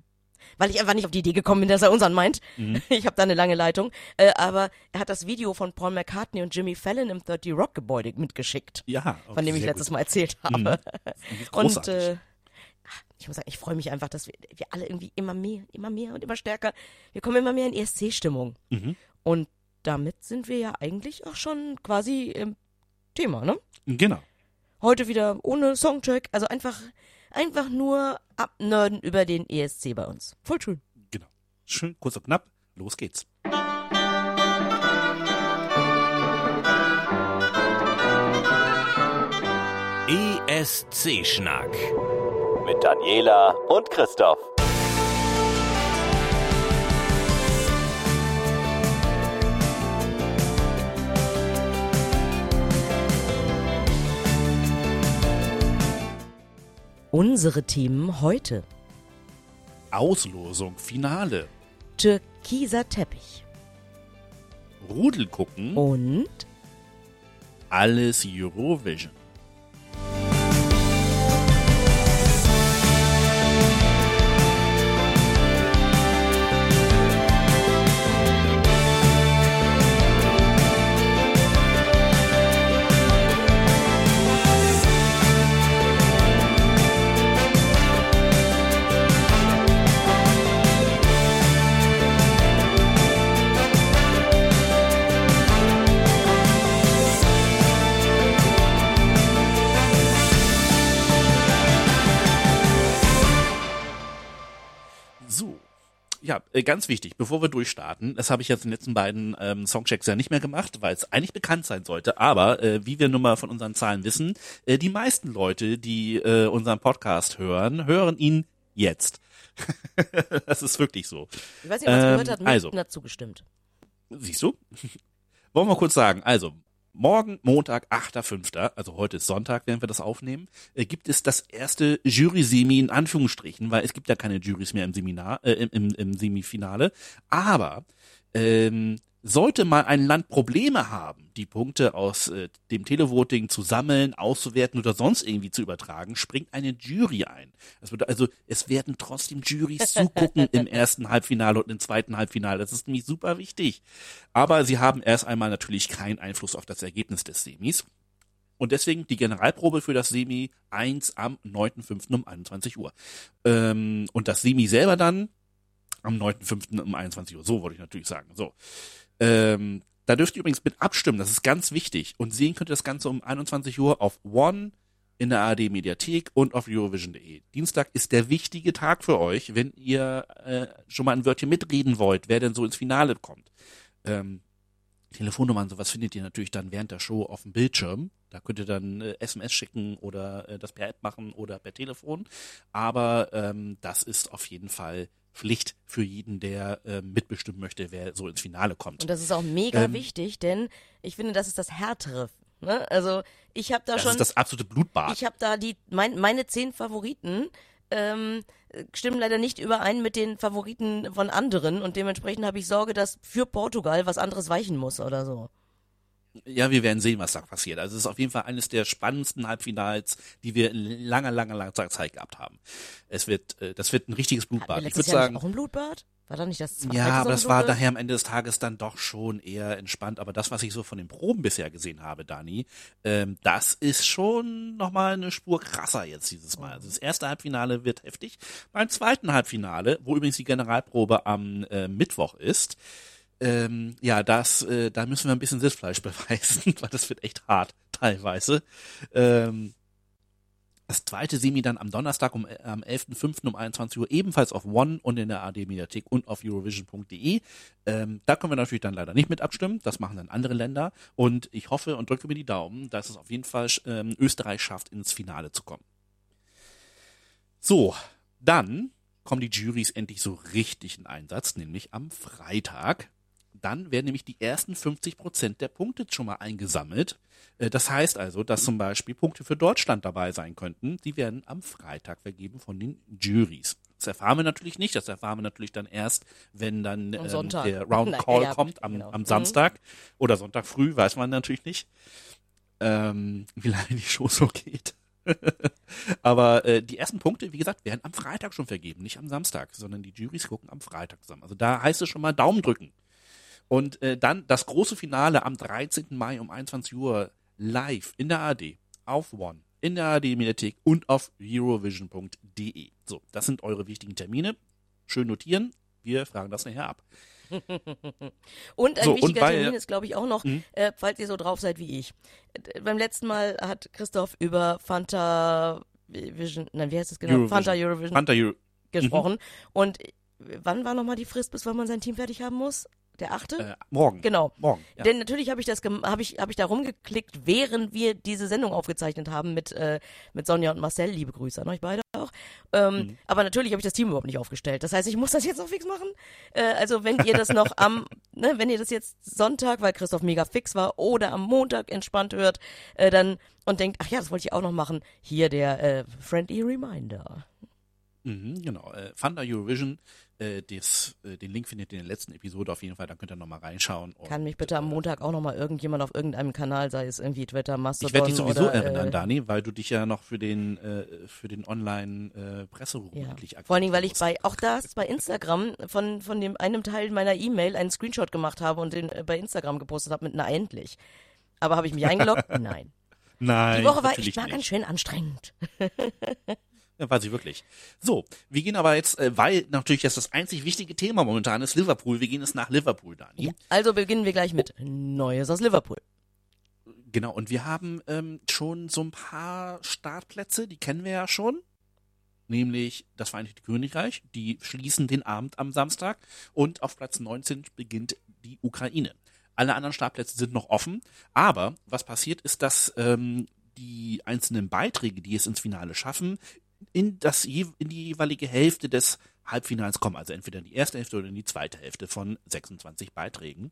Weil ich einfach nicht auf die Idee gekommen bin, dass er unseren meint. Ich habe da eine lange Leitung. Äh, aber er hat das Video von Paul McCartney und Jimmy Fallon im 30 Rock Gebäude mitgeschickt. Ja. Von dem ich letztes gut. Mal erzählt habe. Und Großartig. äh, ich muss sagen, ich freue mich einfach, dass wir, wir alle irgendwie immer mehr, immer mehr und immer stärker, wir kommen immer mehr in ESC-Stimmung. Mhm. Und damit sind wir ja eigentlich auch schon quasi im Thema, ne? Genau. Heute wieder ohne Songcheck, also einfach, einfach nur abnörden über den ESC bei uns. Voll schön. Genau. Schön, kurz und knapp. Los geht's. ESC-Schnack. Mit Daniela und Christoph. Unsere Themen heute. Auslosung, Finale. Türkiser Teppich. Rudel gucken. Und Alles Eurovision. Ja, äh, ganz wichtig, bevor wir durchstarten, das habe ich jetzt in den letzten beiden ähm, Songchecks ja nicht mehr gemacht, weil es eigentlich bekannt sein sollte, aber äh, wie wir nun mal von unseren Zahlen wissen, äh, die meisten Leute, die äh, unseren Podcast hören, hören ihn jetzt. das ist wirklich so. ich weiß nicht, was Ähm, gehört hat, also. dazu gestimmt. Siehst du? Wollen wir kurz sagen, also morgen, Montag, 8.5., also heute ist Sonntag, während wir das aufnehmen, äh, gibt es das erste Jury-Semi in Anführungsstrichen, weil es gibt ja keine Juries mehr im Seminar, äh, im, im, im Semifinale. Aber ähm, sollte mal ein Land Probleme haben, die Punkte aus äh, dem Televoting zu sammeln, auszuwerten oder sonst irgendwie zu übertragen, springt eine Jury ein. Das bedeutet also, es werden trotzdem Juries zugucken im ersten Halbfinale und im zweiten Halbfinale. Das ist nämlich super wichtig. Aber sie haben erst einmal natürlich keinen Einfluss auf das Ergebnis des Semis. Und deswegen die Generalprobe für das Semi 1 am 9.5. um 21 Uhr. Ähm, und das Semi selber dann am 9.5. um 21 Uhr. So wollte ich natürlich sagen. So. Ähm, da dürft ihr übrigens mit abstimmen, das ist ganz wichtig. Und sehen könnt ihr das Ganze um 21 Uhr auf One in der ARD Mediathek und auf Eurovision.de. Dienstag ist der wichtige Tag für euch, wenn ihr äh, schon mal ein Wörtchen mitreden wollt, wer denn so ins Finale kommt. Ähm, Telefonnummern, sowas findet ihr natürlich dann während der Show auf dem Bildschirm. Da könnt ihr dann äh, SMS schicken oder äh, das per App machen oder per Telefon. Aber ähm, das ist auf jeden Fall Pflicht für jeden, der äh, mitbestimmen möchte, wer so ins Finale kommt. Und das ist auch mega Ähm, wichtig, denn ich finde, das ist das Härtere. Ne? Also ich habe da Das schon, ist das absolute Blutbad. ich habe da die mein, meine zehn Favoriten ähm, stimmen leider nicht überein mit den Favoriten von anderen und dementsprechend habe ich Sorge, dass für Portugal was anderes weichen muss oder so. Ja, wir werden sehen, was da passiert. Also es ist auf jeden Fall eines der spannendsten Halbfinals, die wir in langer, langer, langer Zeit gehabt haben. Es wird, äh, das wird ein richtiges Blutbad. Ich würde sagen, auch ein Blutbad? War da nicht das zweite Ja, aber das war daher am Ende des Tages dann doch schon eher entspannt. Aber das, was ich so von den Proben bisher gesehen habe, Dani, ähm, das ist schon nochmal eine Spur krasser jetzt dieses Mal. Also das erste Halbfinale wird heftig. Beim zweiten Halbfinale, wo übrigens die Generalprobe am äh, Mittwoch ist, ähm, ja, das, äh, da müssen wir ein bisschen Sitzfleisch beweisen, weil das wird echt hart teilweise. Ähm, das zweite Semi dann am Donnerstag um, äh, am 11.05. um 21 Uhr ebenfalls auf One und in der AD Mediathek und auf Eurovision.de. Ähm, da können wir natürlich dann leider nicht mit abstimmen. Das machen dann andere Länder. Und ich hoffe und drücke mir die Daumen, dass es auf jeden Fall ähm, Österreich schafft, ins Finale zu kommen. So, dann kommen die Juries endlich so richtig in Einsatz, nämlich am Freitag. Dann werden nämlich die ersten 50 Prozent der Punkte schon mal eingesammelt. Äh, das heißt also, dass zum Beispiel Punkte für Deutschland dabei sein könnten. Die werden am Freitag vergeben von den Juries. Das erfahren wir natürlich nicht. Das erfahren wir natürlich dann erst, wenn dann ähm, der Round Call ja, kommt am, genau. am Samstag mhm. oder Sonntag früh, weiß man natürlich nicht, ähm, wie lange die Show so geht. Aber äh, die ersten Punkte, wie gesagt, werden am Freitag schon vergeben, nicht am Samstag, sondern die Juries gucken am Freitag zusammen. Also da heißt es schon mal Daumen drücken. Und äh, dann das große Finale am 13. Mai um 21 Uhr live in der AD auf One, in der AD Mediathek und auf Eurovision.de. So, das sind eure wichtigen Termine. Schön notieren. Wir fragen das nachher ab. und ein so, wichtiger und bei, Termin ist, glaube ich, auch noch, mhm. äh, falls ihr so drauf seid wie ich. Äh, beim letzten Mal hat Christoph über Fanta Vision, nein, wie heißt es genau? Eurovision. Fanta Eurovision Fanta Euro gesprochen. Mhm. Und wann war nochmal die Frist, bis wann man sein Team fertig haben muss? Der achte? Äh, morgen. Genau. Morgen. Ja. Denn natürlich habe ich das habe ich habe ich da rumgeklickt, während wir diese Sendung aufgezeichnet haben mit äh, mit Sonja und Marcel. Liebe Grüße an euch beide auch. Ähm, mhm. Aber natürlich habe ich das Team überhaupt nicht aufgestellt. Das heißt, ich muss das jetzt noch fix machen. Äh, also wenn ihr das noch am, ne, wenn ihr das jetzt Sonntag, weil Christoph mega fix war, oder am Montag entspannt hört, äh, dann und denkt, ach ja, das wollte ich auch noch machen. Hier der äh, friendly Reminder. Mhm, genau. Äh, Thunder Eurovision äh, des, äh, den Link findet ihr in der letzten Episode auf jeden Fall, da könnt ihr nochmal reinschauen. Kann mich bitte am äh, Montag auch nochmal irgendjemand auf irgendeinem Kanal, sei es irgendwie Twitter, Mastodon Ich werde dich sowieso oder, erinnern, äh, Dani, weil du dich ja noch für den äh, für den Online-Presseroom äh, ja. endlich Vor allen Dingen, weil ich bei, auch das bei Instagram von, von dem einem Teil meiner E-Mail einen Screenshot gemacht habe und den äh, bei Instagram gepostet habe mit na endlich. Aber habe ich mich eingeloggt? Nein. Nein. Die Woche war echt mal ganz schön anstrengend. Ja, war sie wirklich. So, wir gehen aber jetzt, äh, weil natürlich jetzt das einzig wichtige Thema momentan ist Liverpool. Wir gehen jetzt nach Liverpool, Dani. Ja, also beginnen wir gleich mit Neues aus Liverpool. Genau, und wir haben ähm, schon so ein paar Startplätze, die kennen wir ja schon. Nämlich das Vereinigte Königreich, die schließen den Abend am Samstag und auf Platz 19 beginnt die Ukraine. Alle anderen Startplätze sind noch offen, aber was passiert ist, dass ähm, die einzelnen Beiträge, die es ins Finale schaffen, in, das, in die jeweilige Hälfte des Halbfinals kommen, also entweder in die erste Hälfte oder in die zweite Hälfte von 26 Beiträgen.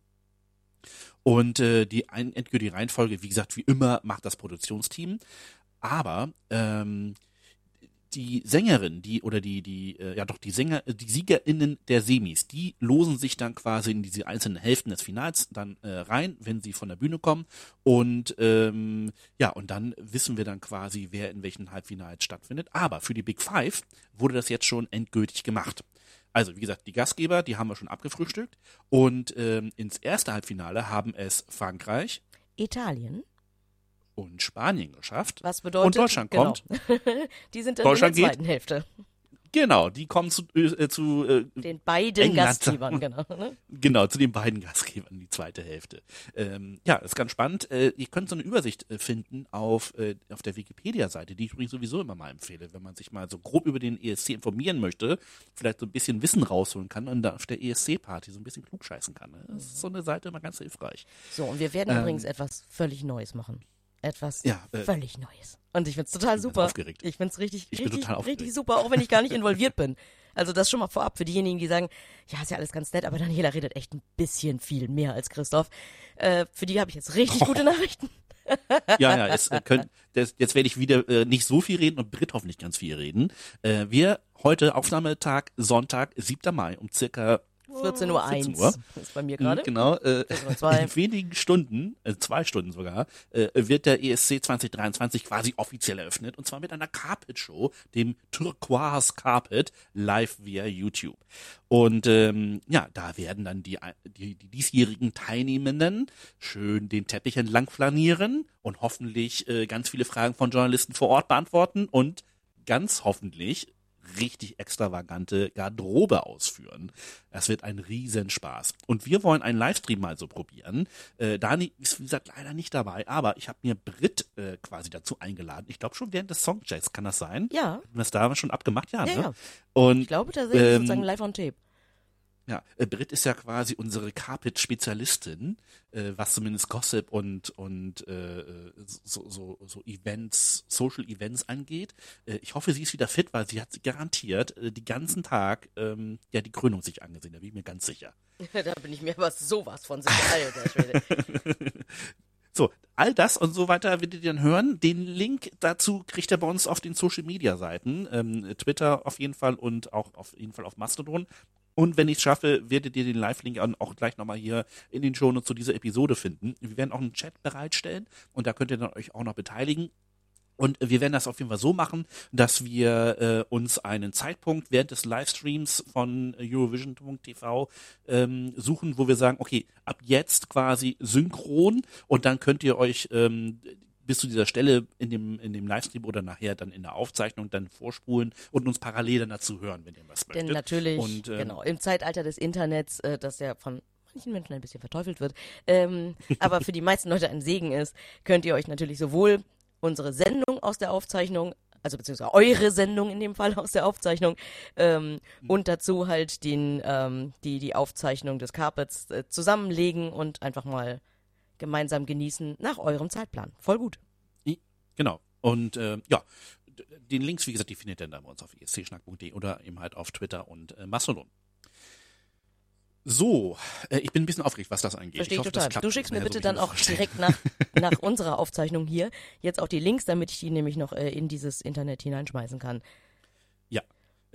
Und äh, die ein, endgültige Reihenfolge, wie gesagt, wie immer macht das Produktionsteam. Aber ähm, die Sängerin, die oder die die äh, ja doch die Sänger, die Siegerinnen der Semis, die losen sich dann quasi in diese einzelnen Hälften des Finals dann äh, rein, wenn sie von der Bühne kommen und ähm, ja und dann wissen wir dann quasi, wer in welchen Halbfinals stattfindet. Aber für die Big Five wurde das jetzt schon endgültig gemacht. Also wie gesagt, die Gastgeber, die haben wir schon abgefrühstückt und ähm, ins erste Halbfinale haben es Frankreich, Italien, und Spanien geschafft. Was bedeutet? Und Deutschland genau. kommt. die sind dann in der zweiten geht, Hälfte. Genau, die kommen zu, äh, zu äh, den beiden England. Gastgebern, genau. Ne? Genau, zu den beiden Gastgebern, die zweite Hälfte. Ähm, ja, ist ganz spannend. Äh, ihr könnt so eine Übersicht äh, finden auf, äh, auf der Wikipedia-Seite, die ich übrigens sowieso immer mal empfehle, wenn man sich mal so grob über den ESC informieren möchte, vielleicht so ein bisschen Wissen rausholen kann und auf der ESC-Party so ein bisschen klugscheißen kann. Ne? Das ist so eine Seite immer ganz hilfreich. So, und wir werden ähm, übrigens etwas völlig Neues machen etwas ja, äh, völlig Neues. Und ich find's total super. Aufgeregt. Ich find's richtig, ich richtig, richtig super, auch wenn ich gar nicht involviert bin. Also das schon mal vorab für diejenigen, die sagen, ja, ist ja alles ganz nett, aber Daniela redet echt ein bisschen viel mehr als Christoph. Äh, für die habe ich jetzt richtig oh. gute Nachrichten. ja, ja, es, äh, könnt, das, jetzt werde ich wieder äh, nicht so viel reden und Britt hoffentlich ganz viel reden. Äh, wir heute Aufnahmetag Sonntag, 7. Mai um circa 14 Uhr 1 14 Uhr. ist bei mir gerade. Genau, äh, 14.02. in wenigen Stunden, äh, zwei Stunden sogar, äh, wird der ESC 2023 quasi offiziell eröffnet und zwar mit einer Carpet Show, dem Turquoise Carpet, live via YouTube. Und ähm, ja, da werden dann die, die, die diesjährigen Teilnehmenden schön den Teppich entlang flanieren und hoffentlich äh, ganz viele Fragen von Journalisten vor Ort beantworten und ganz hoffentlich richtig extravagante Garderobe ausführen. Das wird ein Riesenspaß. Und wir wollen einen Livestream mal so probieren. Äh, Dani ist, wie gesagt, leider nicht dabei, aber ich habe mir Brit äh, quasi dazu eingeladen. Ich glaube schon während des Songchecks, kann das sein? Ja, Haben wir das da schon abgemacht? Ja, Ja, ne? ja. Und ich glaube tatsächlich Ähm, sozusagen live on tape. Ja, äh, Brit ist ja quasi unsere Carpet-Spezialistin, äh, was zumindest Gossip und und äh, so, so, so Events, Social Events angeht. Äh, ich hoffe, sie ist wieder fit, weil sie hat garantiert äh, die ganzen Tag ähm, ja die Krönung sich angesehen. Da bin ich mir ganz sicher. da bin ich mir aber sowas von sicher. So, all das und so weiter werdet ihr dann hören. Den Link dazu kriegt ihr bei uns auf den Social Media Seiten, ähm, Twitter auf jeden Fall und auch auf jeden Fall auf Mastodon. Und wenn ich es schaffe, werdet ihr den Live-Link auch gleich nochmal hier in den Shownotes zu dieser Episode finden. Wir werden auch einen Chat bereitstellen und da könnt ihr dann euch auch noch beteiligen. Und wir werden das auf jeden Fall so machen, dass wir äh, uns einen Zeitpunkt während des Livestreams von Eurovision.tv ähm, suchen, wo wir sagen, okay, ab jetzt quasi synchron und dann könnt ihr euch ähm, bis zu dieser Stelle in dem, in dem Livestream oder nachher dann in der Aufzeichnung dann vorspulen und uns parallel dann dazu hören, wenn ihr was Denn möchtet. natürlich, Und, ähm, genau, im Zeitalter des Internets, äh, das ja von manchen Menschen ein bisschen verteufelt wird, ähm, aber für die meisten Leute ein Segen ist, könnt ihr euch natürlich sowohl unsere Sendung aus der Aufzeichnung, also beziehungsweise eure Sendung in dem Fall aus der Aufzeichnung ähm, und dazu halt den, ähm, die, die Aufzeichnung des Carpets äh, zusammenlegen und einfach mal gemeinsam genießen nach eurem Zeitplan. Voll gut. Genau. Und äh, ja, den Links, wie gesagt, die findet ihr dann bei uns auf escschnack.de oder eben halt auf Twitter und äh, Mastodon. So, äh, ich bin ein bisschen aufgeregt, was das angeht. Verstehe ich ich hoffe, total. das klappt. Du schickst mir so bitte ich dann auch direkt nach, nach unserer Aufzeichnung hier jetzt auch die Links, damit ich die nämlich noch äh, in dieses Internet hineinschmeißen kann.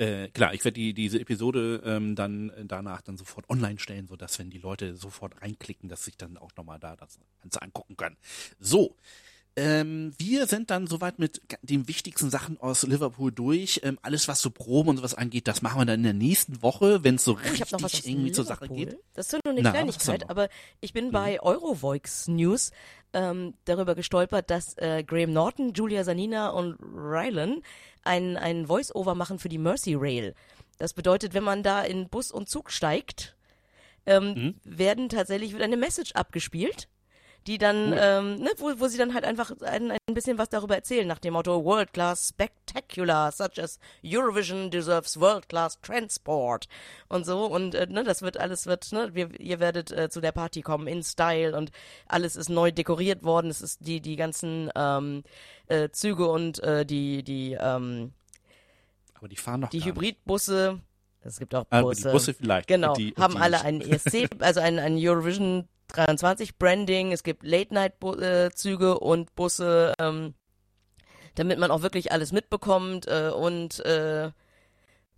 Äh, klar, ich werde die, diese Episode ähm, dann äh, danach dann sofort online stellen, sodass, wenn die Leute sofort reinklicken, dass sich dann auch nochmal da das Ganze angucken können. So, ähm, wir sind dann soweit mit den wichtigsten Sachen aus Liverpool durch. Ähm, alles, was so Proben und sowas angeht, das machen wir dann in der nächsten Woche, wenn es so Oh, richtig irgendwie zur Sache Liverpool. geht. Das ist nur eine Na, Kleinigkeit, aber ich bin bei Eurovoix News ähm, darüber gestolpert, dass äh, Graham Norton, Julia Sanina und Rylan ein, ein Voice-Over machen für die Mercy Rail. Das bedeutet, wenn man da in Bus und Zug steigt, ähm, Mhm. werden tatsächlich wird eine Message abgespielt, die dann, ähm, ne, wo, wo sie dann halt einfach ein, ein bisschen was darüber erzählen, nach dem Motto World Class Spectacular, such as Eurovision deserves World Class Transport und so und äh, ne, das wird alles wird, ne, wir, ihr werdet äh, zu der Party kommen in Style und alles ist neu dekoriert worden, es ist die die ganzen ähm, äh, Züge und äh, die die ähm, Aber die fahren noch die. Hybridbusse, es gibt auch Busse, die Busse vielleicht. Genau, Die, haben die, alle einen ESC, also ein, ein Eurovision 23 Branding. Es gibt Late-Night-Züge und Busse, ähm, damit man auch wirklich alles mitbekommt äh, und äh,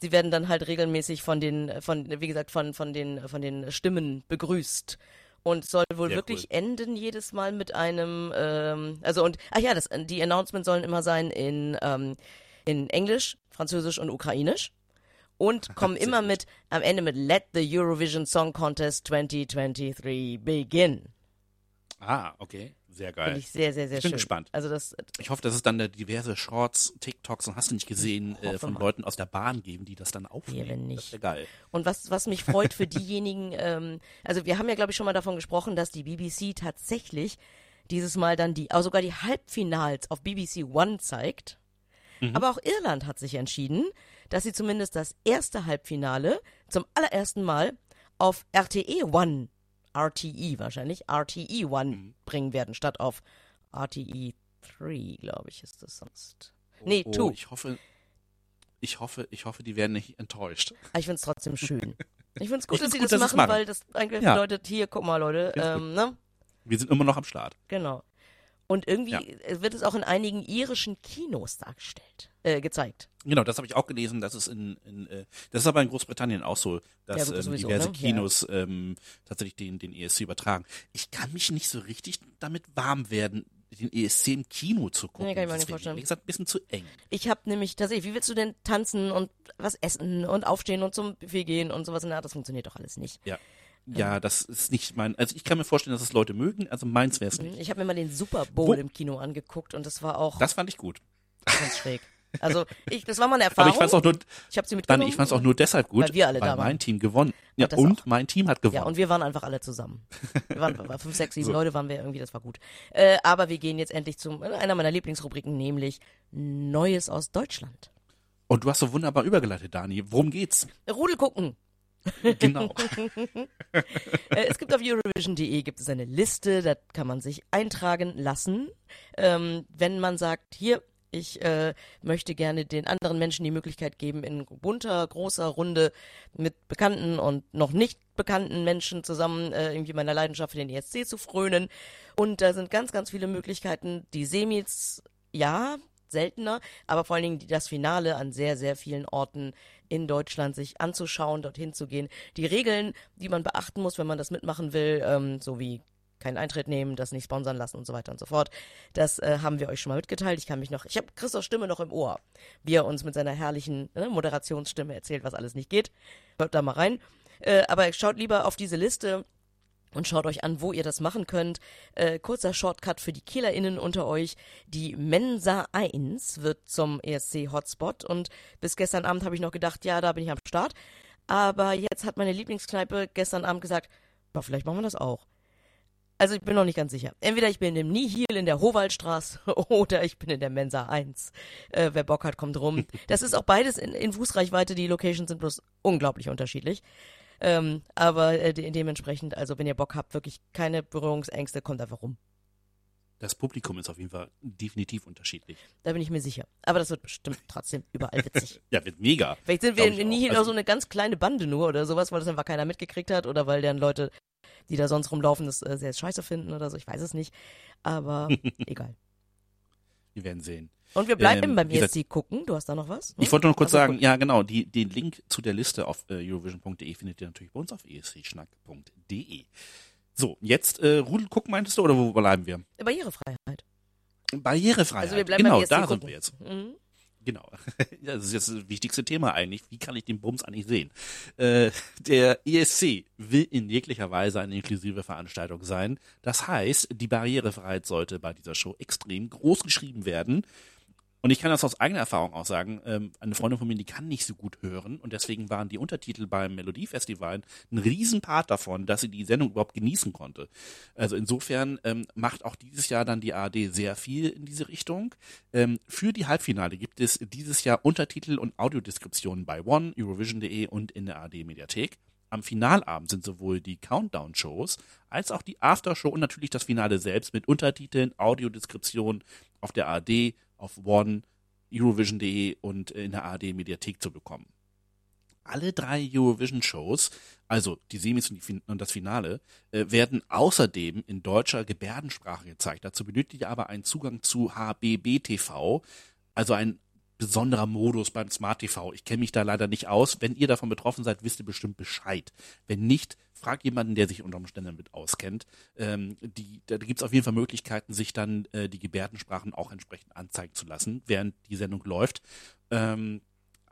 sie werden dann halt regelmäßig von den, von, wie gesagt, von, von den, von den Stimmen begrüßt. Und soll wohl Sehr wirklich cool. enden jedes Mal mit einem, ähm, also und, ach ja, das, die Announcements sollen immer sein in, ähm, in Englisch, Französisch und Ukrainisch. Und kommen immer mit, am Ende mit Let the Eurovision Song Contest 2023 begin. Ah, okay. Sehr Finde geil. ich sehr, sehr, sehr Ich bin schön. gespannt. Also das, Ich hoffe, dass es dann da diverse Shorts, TikToks und hast du nicht gesehen, äh, von mal. Leuten aus der Bahn geben, die das dann aufnehmen. wenn Das nicht. wäre geil. Und was, was mich freut für diejenigen, ähm, also wir haben ja, glaube ich, schon mal davon gesprochen, dass die BBC tatsächlich dieses Mal dann die, auch sogar die Halbfinals auf BBC One zeigt. Aber auch Irland hat sich entschieden, dass sie zumindest das erste Halbfinale zum allerersten Mal auf RTE One, RTE wahrscheinlich, RTE One bringen werden, statt auf RTE 3, glaube ich, ist das sonst. Nee, oh, two. Ich hoffe, ich hoffe, ich hoffe, die werden nicht enttäuscht. Aber ich finde es trotzdem schön. Ich finde es gut, dass sie das machen, machen. weil das eigentlich Ja. bedeutet, hier, guck mal, Leute, ähm, ne? Wir sind immer noch am Start. Genau. Und irgendwie Ja. wird es auch in einigen irischen Kinos dargestellt, äh, gezeigt. Genau, das habe ich auch gelesen, dass es in, in äh, das ist aber in Großbritannien auch so, Ja, dass gut, ähm, diverse ne? Ja. Kinos ähm, tatsächlich den, den ESC übertragen. Ich kann mich nicht so richtig damit warm werden, den ESC im Kino zu gucken. Nee, kann ich mir Das nicht vorstellen. Wie gesagt, ein bisschen zu eng. Ich habe nämlich tatsächlich, wie willst du denn tanzen und was essen und aufstehen und zum Buffet gehen und sowas in der Art? Das funktioniert doch alles nicht. Ja. Ja, das ist nicht mein, also ich kann mir vorstellen, dass es Leute mögen, also meins wäre es nicht. Ich habe mir mal den Super Bowl Wo- im Kino angeguckt und das war auch Das fand ich gut. ganz schräg. Also ich, das war mal eine Aber Erfahrung. ich fand's auch nur, ich habe sie dann, mitgenommen. ich fand's auch nur deshalb gut, Weil wir alle da waren. mein Team gewonnen. Ja, und auch. mein Team hat gewonnen. Ja, und wir waren einfach alle zusammen. Wir waren war fünf, sechs, sieben Leute waren wir irgendwie, das war gut. Äh, aber wir gehen jetzt endlich zu einer meiner Lieblingsrubriken, nämlich Neues aus Deutschland. und du hast so wunderbar übergeleitet, Dani. Worum geht's? Rudel gucken. Genau. Äh, es gibt auf Eurovision.de gibt es eine Liste, da kann man sich eintragen lassen, ähm, wenn man sagt, hier, ich äh, möchte gerne den anderen Menschen die Möglichkeit geben, in bunter, großer Runde mit bekannten und noch nicht bekannten Menschen zusammen äh, irgendwie meiner Leidenschaft für den ESC zu frönen. Und da sind ganz, ganz viele Möglichkeiten. Die Semis, ja, seltener, aber vor allen Dingen das Finale an sehr, sehr vielen Orten in Deutschland sich anzuschauen, dorthin zu gehen. Die Regeln, die man beachten muss, wenn man das mitmachen will, ähm, so wie keinen Eintritt nehmen, das nicht sponsern lassen und so weiter und so fort. Das äh, haben wir euch schon mal mitgeteilt. Ich kann mich noch, ich habe Christophs Stimme noch im Ohr, wie er uns mit seiner herrlichen ne, Moderationsstimme erzählt, was alles nicht geht. Hört da mal rein. Äh, aber schaut lieber auf diese Liste und schaut euch an, wo ihr das machen könnt. Äh, kurzer Shortcut für die KillerInnen unter euch. Die Mensa 1 wird zum ESC Hotspot und bis gestern Abend habe ich noch gedacht, ja, da bin ich am Start. Aber jetzt hat meine Lieblingskneipe gestern Abend gesagt, ja, vielleicht machen wir das auch. Also ich bin noch nicht ganz sicher. Entweder ich bin im Nihil in der Howaldstraße oder ich bin in der Mensa 1. Äh, wer Bock hat, kommt rum. Das ist auch beides in, in Fußreichweite. Die Locations sind bloß unglaublich unterschiedlich. Ähm, aber äh, de dementsprechend, also wenn ihr Bock habt, wirklich keine Berührungsängste, kommt einfach rum. Das Publikum ist auf jeden Fall definitiv unterschiedlich. Da bin ich mir sicher. Aber das wird bestimmt trotzdem überall witzig. Ja, wird mega. Vielleicht sind wir. Nihil Also- auch so eine ganz kleine Bande nur oder sowas, weil das einfach keiner mitgekriegt hat oder weil dann Leute, die da sonst rumlaufen, das äh, sehr scheiße finden oder so. Ich weiß es nicht. Aber egal. Wir werden sehen. Und wir bleiben Ähm, beim ESC gucken. Du hast da noch was? Hm? Ich wollte noch kurz Also sagen, gut. ja genau, die, den Link zu der Liste auf äh, Eurovision.de findet ihr natürlich bei uns auf escschnack.de. So, jetzt äh, Rudel gucken meintest du oder wo bleiben wir? Barrierefreiheit. Barrierefreiheit. Also wir bleiben genau, beim ESC da gucken. sind wir jetzt. Mhm. Genau. Das ist jetzt das wichtigste Thema eigentlich. Wie kann ich den Bums eigentlich sehen? Äh, der ESC will in jeglicher Weise eine inklusive Veranstaltung sein. Das heißt, die Barrierefreiheit sollte bei dieser Show extrem groß geschrieben werden. Und ich kann das aus eigener Erfahrung auch sagen. Ähm, eine Freundin von mir, die kann nicht so gut hören und deswegen waren die Untertitel beim Melodiefestival ein Riesenpart davon, dass sie die Sendung überhaupt genießen konnte. Also insofern ähm, macht auch dieses Jahr dann die ARD sehr viel in diese Richtung. Ähm, für die Halbfinale gibt es dieses Jahr Untertitel und Audiodeskriptionen bei One, Eurovision.de und in der ARD Mediathek. Am Finalabend sind sowohl die Countdown-Shows als auch die Aftershow und natürlich das Finale selbst mit Untertiteln, Audiodeskriptionen auf der ARD, auf One, Eurovision.de und in der ARD Mediathek zu bekommen. Alle drei Eurovision-Shows, also die Semis und, das Finale, äh, werden außerdem in deutscher Gebärdensprache gezeigt. Dazu benötigt ihr aber einen Zugang zu HBB-TV, also ein besonderer Modus beim Smart TV. Ich kenne mich da leider nicht aus. Wenn ihr davon betroffen seid, wisst ihr bestimmt Bescheid. Wenn nicht, fragt jemanden, der sich unter Umständen damit auskennt. Ähm, die, da gibt es auf jeden Fall Möglichkeiten, sich dann äh, die Gebärdensprachen auch entsprechend anzeigen zu lassen, während die Sendung läuft. Ähm,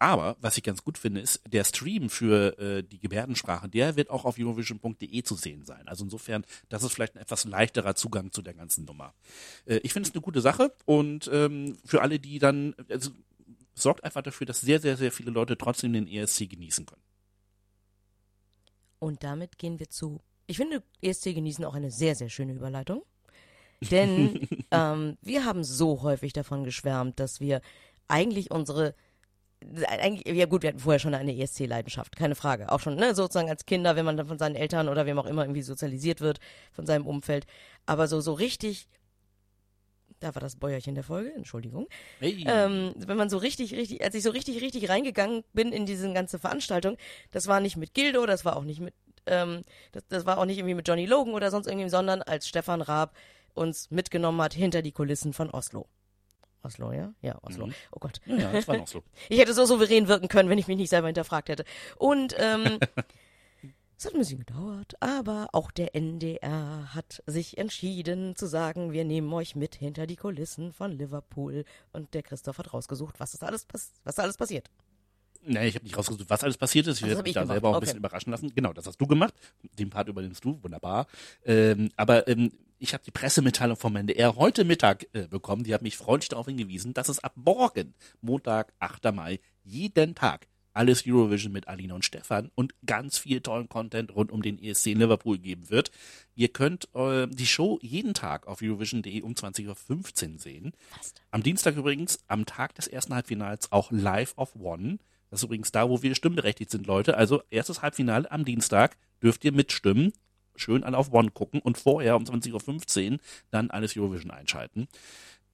aber was ich ganz gut finde, ist, der Stream für äh, die Gebärdensprache, der wird auch auf Eurovision.de zu sehen sein. Also insofern, das ist vielleicht ein etwas leichterer Zugang zu der ganzen Nummer. Äh, ich finde es eine gute Sache und ähm, für alle, die dann, also sorgt einfach dafür, dass sehr, sehr, sehr viele Leute trotzdem den ESC genießen können. Und damit gehen wir zu. Ich finde, ESC genießen auch eine sehr, sehr schöne Überleitung. Denn ähm, wir haben so häufig davon geschwärmt, dass wir eigentlich unsere eigentlich, ja gut, wir hatten vorher schon eine ESC-Leidenschaft, keine Frage. Auch schon, ne, sozusagen als Kinder, wenn man dann von seinen Eltern oder wem auch immer irgendwie sozialisiert wird, von seinem Umfeld. Aber so, so richtig, da war das Bäuerchen der Folge, Entschuldigung. Hey. Ähm, wenn man so richtig, richtig, als ich so richtig, richtig reingegangen bin in diese ganze Veranstaltung, das war nicht mit Gildo, das war auch nicht mit, ähm, das, das war auch nicht irgendwie mit Johnny Logan oder sonst irgendwie, sondern als Stefan Raab uns mitgenommen hat hinter die Kulissen von Oslo. Oslo, ja? Ja, Oslo. Mhm. Oh Gott. Ja, das war noch so. Ich hätte so souverän wirken können, wenn ich mich nicht selber hinterfragt hätte. Und ähm, es hat ein bisschen gedauert, aber auch der NDR hat sich entschieden zu sagen, wir nehmen euch mit hinter die Kulissen von Liverpool. Und der Christoph hat rausgesucht, was ist alles, pass was alles passiert. Nee, ich habe nicht rausgesucht, was alles passiert ist. Ich werde mich ich da gemacht. selber auch ein bisschen überraschen lassen. Genau, das hast du gemacht. Den Part übernimmst du, wunderbar. Ähm, aber ähm, ich habe die Pressemitteilung vom NDR heute Mittag äh, bekommen. Die hat mich freundlich darauf hingewiesen, dass es ab morgen, Montag, 8. Mai, jeden Tag alles Eurovision mit Alina und Stefan und ganz viel tollen Content rund um den ESC in Liverpool geben wird. Ihr könnt äh, die Show jeden Tag auf Eurovision.de um 20.15 Uhr sehen. Am Dienstag übrigens, am Tag des ersten Halbfinals, auch live auf One. Das ist übrigens da, wo wir stimmberechtigt sind, Leute. Also erstes Halbfinale am Dienstag dürft ihr mitstimmen. Schön alle auf One gucken und vorher um 20.15 Uhr dann alles Eurovision einschalten.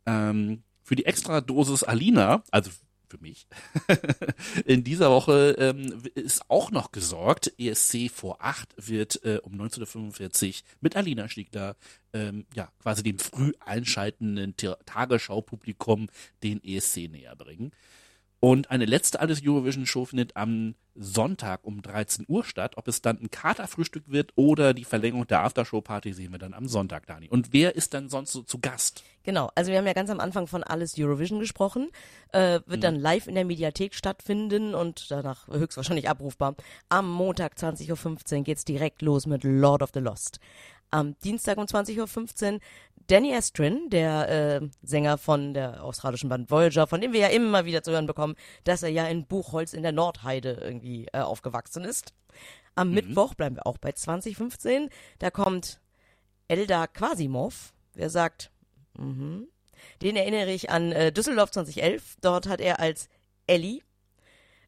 Ähm, für die extra Dosis Alina, also für mich, in dieser Woche ähm, ist auch noch gesorgt. ESC vor 8 wird äh, um 19.45 Uhr mit Alina Stiegler ähm, ja, quasi dem früh einschaltenden Tagesschau-Publikum den ESC näher bringen. Und eine letzte Alles Eurovision Show findet am Sonntag um 13 Uhr statt. Ob es dann ein Katerfrühstück wird oder die Verlängerung der Aftershow-Party sehen wir dann am Sonntag, Dani. Und wer ist dann sonst so zu Gast? Genau, also wir haben ja ganz am Anfang von Alles Eurovision gesprochen, äh, Mhm. wird dann live in der Mediathek stattfinden und danach höchstwahrscheinlich abrufbar. Am Montag 20.15 Uhr geht's direkt los mit Lord of the Lost. Am Dienstag um 20.15 Uhr Danny Estrin, der äh, Sänger von der australischen Band Voyager, von dem wir ja immer wieder zu hören bekommen, dass er ja in Buchholz in der Nordheide irgendwie äh, aufgewachsen ist. Am Mittwoch bleiben wir auch bei 2015. Da kommt Eldar Quasimov. Wer sagt, mhm. Den erinnere ich an äh, Düsseldorf 2011. Dort hat er als Ellie,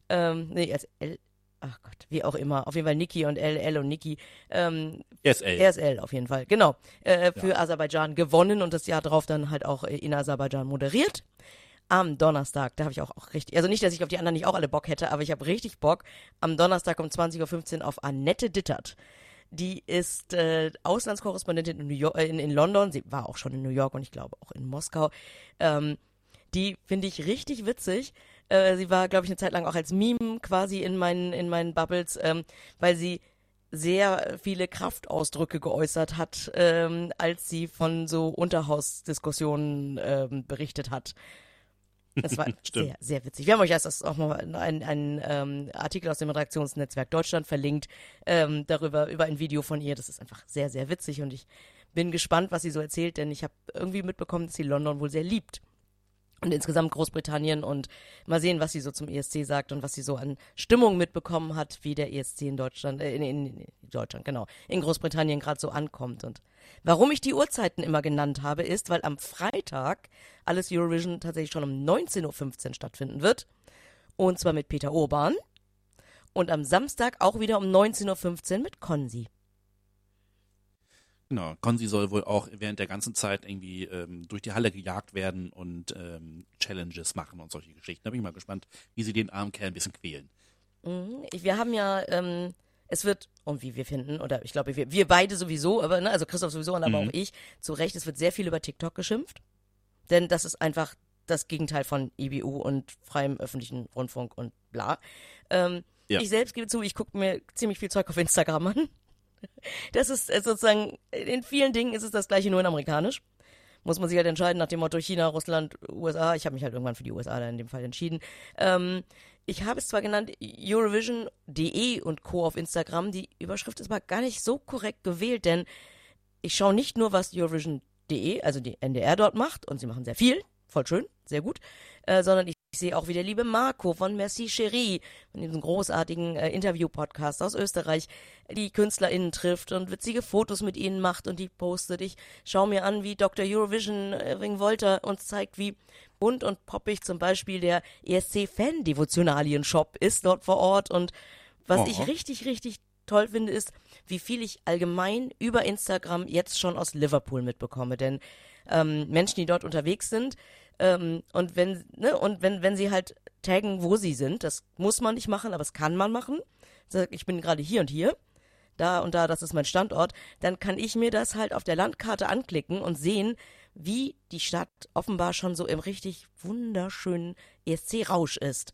ähm, nee, als El, ach Gott, wie auch immer, auf jeden Fall Niki und L, L und Niki, ähm, ESL. RSL auf jeden Fall, genau, äh, für Aserbaidschan gewonnen und das Jahr drauf dann halt auch in Aserbaidschan moderiert. Am Donnerstag, da habe ich auch, auch richtig, also nicht, dass ich auf die anderen nicht auch alle Bock hätte, aber ich habe richtig Bock. Am Donnerstag um 20.15 Uhr auf Annette Dittert. Die ist äh, Auslandskorrespondentin in, New York, äh, in, in London. Sie war auch schon in New York und ich glaube auch in Moskau. Ähm, die finde ich richtig witzig. Äh, sie war, glaube ich, eine Zeit lang auch als Meme quasi in meinen, in meinen Bubbles, ähm, weil sie sehr viele Kraftausdrücke geäußert hat, ähm, als sie von so Unterhausdiskussionen ähm, berichtet hat. Das war sehr, sehr witzig. Wir haben euch erst das auch mal einen, einen ähm, Artikel aus dem Redaktionsnetzwerk Deutschland verlinkt, ähm, darüber, über ein Video von ihr. Das ist einfach sehr, sehr witzig und ich bin gespannt, was sie so erzählt, denn ich habe irgendwie mitbekommen, dass sie London wohl sehr liebt. Und insgesamt Großbritannien und mal sehen, was sie so zum ESC sagt und was sie so an Stimmung mitbekommen hat, wie der ESC in Deutschland, äh, in, in, in Deutschland, genau, in Großbritannien gerade so ankommt. Und warum ich die Uhrzeiten immer genannt habe, ist, weil am Freitag alles Eurovision tatsächlich schon um 19.15 Uhr stattfinden wird. Und zwar mit Peter Urban. Und am Samstag auch wieder um 19.15 Uhr mit Konzi. Genau, Konzi soll wohl auch während der ganzen Zeit irgendwie ähm, durch die Halle gejagt werden und ähm, Challenges machen und solche Geschichten. Da bin ich mal gespannt, wie sie den armen Kerl ein bisschen quälen. Mhm. Wir haben ja, ähm, es wird, und wie wir finden, oder ich glaube, wir, wir beide sowieso, aber, ne, also Christoph sowieso und aber Mhm. auch ich, zu Recht, es wird sehr viel über TikTok geschimpft. Denn das ist einfach das Gegenteil von IBU und freiem öffentlichen Rundfunk und bla. Ähm, Ja. Ich selbst gebe zu, ich gucke mir ziemlich viel Zeug auf Instagram an. Das ist äh, sozusagen, in vielen Dingen ist es das gleiche, nur in amerikanisch. Muss man sich halt entscheiden nach dem Motto China, Russland, USA. Ich habe mich halt irgendwann für die USA da in dem Fall entschieden. Ähm, ich habe es zwar genannt Eurovision.de und Co. auf Instagram. Die Überschrift ist aber gar nicht so korrekt gewählt, denn ich schaue nicht nur, was Eurovision.de, also die NDR dort macht, und sie machen sehr viel, voll schön, sehr gut, äh, sondern ich, ich sehe auch, wie der liebe Marco von Merci Cherie, von diesem großartigen äh, Interview-Podcast aus Österreich, die KünstlerInnen trifft und witzige Fotos mit ihnen macht und die postet. Ich schaue mir an, wie Dr. Eurovision äh, Ring Wolter uns zeigt, wie bunt und poppig zum Beispiel der ESC-Fan-Devotionalien-Shop ist dort vor Ort und was Oh. ich richtig, richtig toll finde, ist, wie viel ich allgemein über Instagram jetzt schon aus Liverpool mitbekomme. Denn ähm, Menschen, die dort unterwegs sind, ähm, und wenn, ne, und wenn, wenn sie halt taggen, wo sie sind, das muss man nicht machen, aber das kann man machen. Ich bin gerade hier und hier, da und da, das ist mein Standort, dann kann ich mir das halt auf der Landkarte anklicken und sehen, wie die Stadt offenbar schon so im richtig wunderschönen ESC-Rausch ist.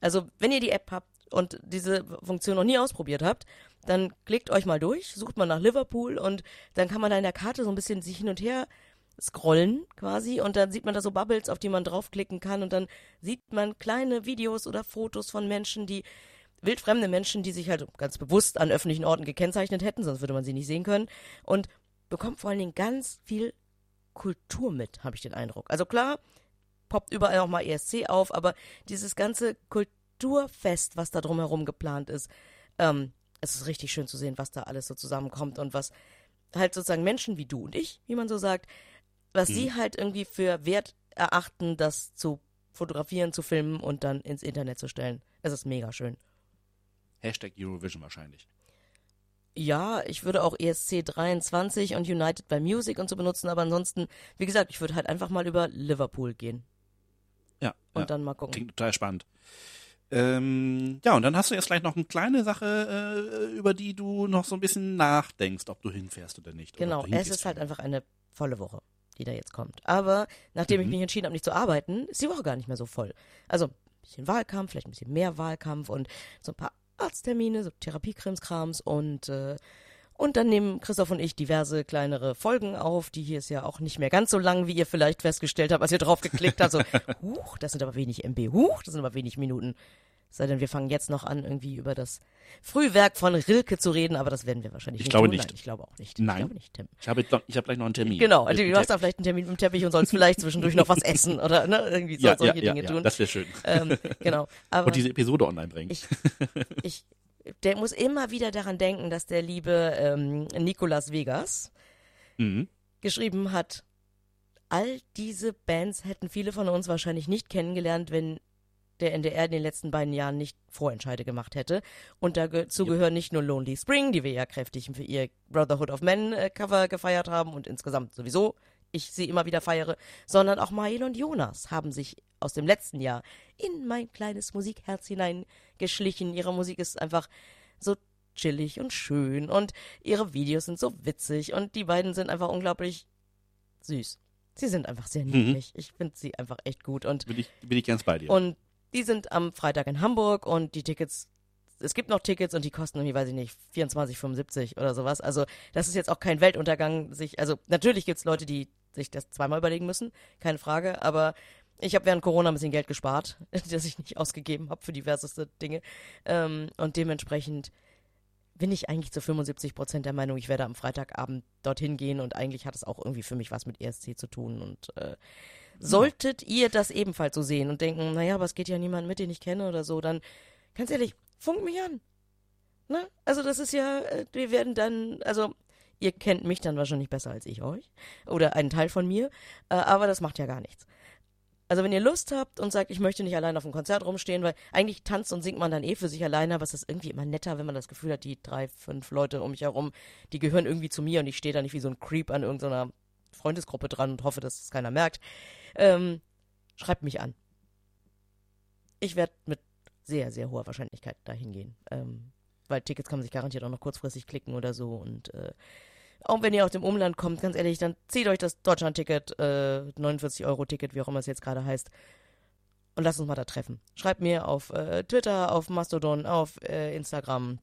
Also, wenn ihr die App habt und diese Funktion noch nie ausprobiert habt, dann klickt euch mal durch, sucht mal nach Liverpool und dann kann man da in der Karte so ein bisschen sich hin und her scrollen quasi und dann sieht man da so Bubbles, auf die man draufklicken kann und dann sieht man kleine Videos oder Fotos von Menschen, die wildfremde Menschen, die sich halt ganz bewusst an öffentlichen Orten gekennzeichnet hätten, sonst würde man sie nicht sehen können und bekommt vor allen Dingen ganz viel Kultur mit, habe ich den Eindruck. Also klar, poppt überall auch mal ESC auf, aber dieses ganze Kulturfest, was da drumherum geplant ist, ähm, es ist richtig schön zu sehen, was da alles so zusammenkommt und was halt sozusagen Menschen wie du und ich, wie man so sagt, was Mhm. sie halt irgendwie für wert erachten, das zu fotografieren, zu filmen und dann ins Internet zu stellen. Es ist mega schön. Hashtag Eurovision wahrscheinlich. Ja, ich würde auch ESC 23 und United by Music und so benutzen, aber ansonsten, wie gesagt, ich würde halt einfach mal über Liverpool gehen Ja. und ja. dann mal gucken. Klingt total spannend. Ähm, ja, und dann hast du jetzt gleich noch eine kleine Sache, äh, über die du noch so ein bisschen nachdenkst, ob du hinfährst oder nicht. Genau, es ist halt einfach eine volle Woche, die da jetzt kommt. Aber nachdem ich Mhm. mich entschieden habe, nicht zu arbeiten, ist die Woche gar nicht mehr so voll. Also ein bisschen Wahlkampf, vielleicht ein bisschen mehr Wahlkampf und so ein paar Arzttermine, so Therapiekrimskrams und äh, und dann nehmen Christoph und ich diverse kleinere Folgen auf. Die hier ist ja auch nicht mehr ganz so lang, wie ihr vielleicht festgestellt habt, als ihr drauf geklickt habt. So, huch, das sind aber wenig MB, huch, das sind aber wenig Minuten. Sei denn, wir fangen jetzt noch an, irgendwie über das Frühwerk von Rilke zu reden, aber das werden wir wahrscheinlich Ich nicht glaube tun. nicht. Nein, ich glaube auch nicht. Nein. Ich glaube nicht, Tim. Ich habe, ich habe gleich noch einen Termin. Genau, du hast da vielleicht einen Termin mit dem Teppich und sollst vielleicht zwischendurch noch was essen oder ne, irgendwie so, ja, solche ja, Dinge ja, tun. das wäre schön. ähm, genau. Aber Und diese Episode online bringen. ich, ich, der muss immer wieder daran denken, dass der liebe ähm, Nicolas Vegas mhm. geschrieben hat, all diese Bands hätten viele von uns wahrscheinlich nicht kennengelernt, wenn der NDR in den letzten beiden Jahren nicht Vorentscheide gemacht hätte. Und dazu gehören nicht nur Lonely Spring, die wir ja kräftig für ihr Brotherhood of Men äh, Cover gefeiert haben und insgesamt sowieso ich sie immer wieder feiere, sondern auch Mael und Jonas haben sich aus dem letzten Jahr in mein kleines Musikherz hineingeschlichen. Ihre Musik ist einfach so chillig und schön und ihre Videos sind so witzig und die beiden sind einfach unglaublich süß. Sie sind einfach sehr Mhm. niedlich. Ich finde sie einfach echt gut und Bin, ich, bin ich ganz bei dir. und die sind am Freitag in Hamburg und die Tickets, es gibt noch Tickets und die kosten irgendwie, weiß ich nicht, 24,75 oder sowas. Also das ist jetzt auch kein Weltuntergang. Sich, also natürlich gibt's Leute, die sich das zweimal überlegen müssen, keine Frage. Aber ich habe während Corona ein bisschen Geld gespart, das ich nicht ausgegeben habe für diverseste Dinge. Ähm, und dementsprechend bin ich eigentlich zu 75 Prozent der Meinung, ich werde am Freitagabend dorthin gehen und eigentlich hat es auch irgendwie für mich was mit ESC zu tun und äh, Solltet ihr das ebenfalls so sehen und denken, naja, aber es geht ja niemand mit, den ich kenne oder so, dann ganz ehrlich, funkt mich an. Ne? Also das ist ja, äh, wir werden dann, also ihr kennt mich dann wahrscheinlich besser als ich euch oder einen Teil von mir, äh, aber das macht ja gar nichts. Also wenn ihr Lust habt und sagt, ich möchte nicht allein auf dem Konzert rumstehen, weil eigentlich tanzt und singt man dann eh für sich alleine, aber es ist irgendwie immer netter, wenn man das Gefühl hat, die drei, fünf Leute um mich herum, die gehören irgendwie zu mir und ich stehe da nicht wie so ein Creep an irgendeiner Freundesgruppe dran und hoffe, dass es keiner merkt. Ähm, schreibt mich an. Ich werde mit sehr, sehr hoher Wahrscheinlichkeit dahin gehen. Ähm, weil Tickets kann man sich garantiert auch noch kurzfristig klicken oder so. Und äh, auch wenn ihr aus dem Umland kommt, ganz ehrlich, dann zieht euch das Deutschland-Ticket, äh, 49-Euro-Ticket, wie auch immer es jetzt gerade heißt, und lasst uns mal da treffen. Schreibt mir auf äh, Twitter, auf Mastodon, auf äh, Instagram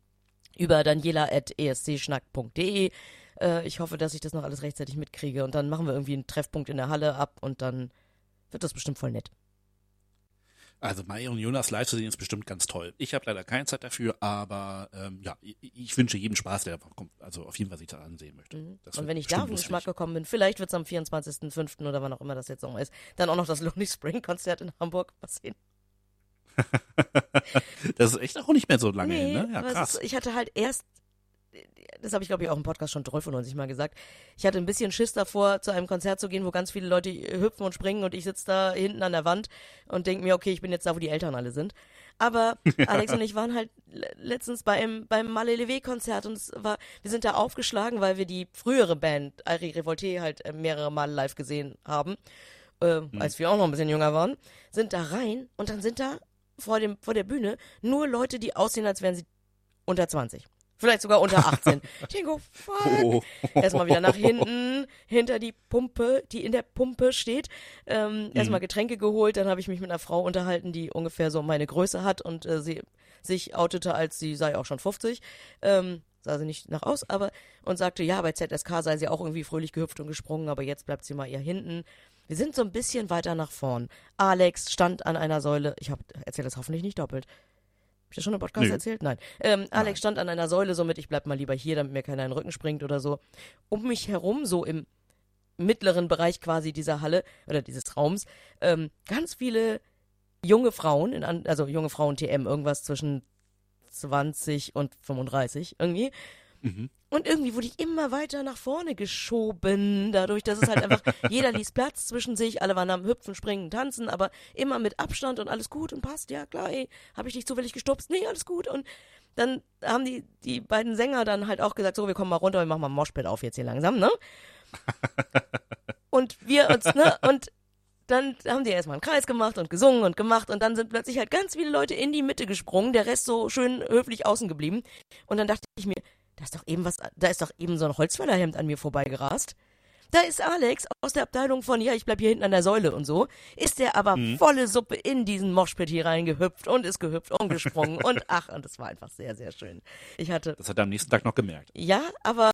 über daniela.escschnack.de. Äh, ich hoffe, dass ich das noch alles rechtzeitig mitkriege und dann machen wir irgendwie einen Treffpunkt in der Halle ab und dann wird das bestimmt voll nett. Also Mai und Jonas live zu sehen ist bestimmt ganz toll. Ich habe leider keine Zeit dafür, aber ähm, ja, ich, ich wünsche jedem Spaß, der kommt, also auf jeden Fall sich da ansehen möchte. Das Mhm. Und wenn ich da auf den. Geschmack gekommen bin, vielleicht wird es am 24.05. oder wann auch immer das jetzt noch ist, dann auch noch das Lonely Spring Konzert in Hamburg passieren. Das ist echt auch nicht mehr so lange hin, ne? Ja, krass. Ist, ich hatte halt erst, das habe ich glaube ich auch im Podcast schon 93 mal gesagt, ich hatte ein bisschen Schiss davor, zu einem Konzert zu gehen, wo ganz viele Leute hüpfen und springen und ich sitze da hinten an der Wand und denke mir, okay, ich bin jetzt da, wo die Eltern alle sind. Aber Alex und ich waren halt le- letztens beim, beim Malelevé-Konzert und es war, wir sind da aufgeschlagen, weil wir die frühere Band, Ari Revolte, halt äh, mehrere Male live gesehen haben, äh, als wir auch noch ein bisschen jünger waren, sind da rein und dann sind da vor, dem, vor der Bühne nur Leute, die aussehen, als wären sie unter 20. Vielleicht sogar unter 18. Ich denke, oh, fuck. Oh. Erstmal wieder nach hinten, hinter die Pumpe, die in der Pumpe steht. Ähm, Erstmal Mhm. Getränke geholt, dann habe ich mich mit einer Frau unterhalten, die ungefähr so meine Größe hat und äh, sie sich outete, als sie sei auch schon 50. Ähm, sah sie nicht nach aus, aber und sagte, ja, bei ZSK sei sie auch irgendwie fröhlich gehüpft und gesprungen, aber jetzt bleibt sie mal eher hinten. Wir sind so ein bisschen weiter nach vorn. Alex stand an einer Säule. Ich habe erzähle das hoffentlich nicht doppelt. Hab ich das schon im Podcast Nö. erzählt? Nein. Ähm, Alex stand an einer Säule, somit ich bleib mal lieber hier, damit mir keiner in den Rücken springt oder so. Um mich herum, so im mittleren Bereich quasi dieser Halle oder dieses Raums, ähm, ganz viele junge Frauen, in, also junge Frauen TM, irgendwas zwischen 20 und 35 irgendwie. Mhm. Und irgendwie wurde ich immer weiter nach vorne geschoben, dadurch, dass es halt einfach, jeder ließ Platz zwischen sich, alle waren am Hüpfen, Springen, Tanzen, aber immer mit Abstand und alles gut und passt, ja klar, ey, hab ich dich zufällig gestupst? Nee, alles gut. Und dann haben die, die beiden Sänger dann halt auch gesagt, so, wir kommen mal runter, wir machen mal ein Moshpit auf jetzt hier langsam, ne? und wir uns, ne, und dann haben die erstmal einen Kreis gemacht und gesungen und gemacht und dann sind plötzlich halt ganz viele Leute in die Mitte gesprungen, der Rest so schön höflich außen geblieben. Und dann dachte ich mir, da ist doch eben was, da ist doch eben so ein Holzfällerhemd an mir vorbeigerast. Da ist Alex aus der Abteilung von, ja, ich bleib hier hinten an der Säule und so, ist der aber volle Suppe in diesen Moshpit hier reingehüpft und ist gehüpft und gesprungen und ach, und es war einfach sehr, sehr schön. Ich hatte Das hat er am nächsten Tag noch gemerkt. ja, aber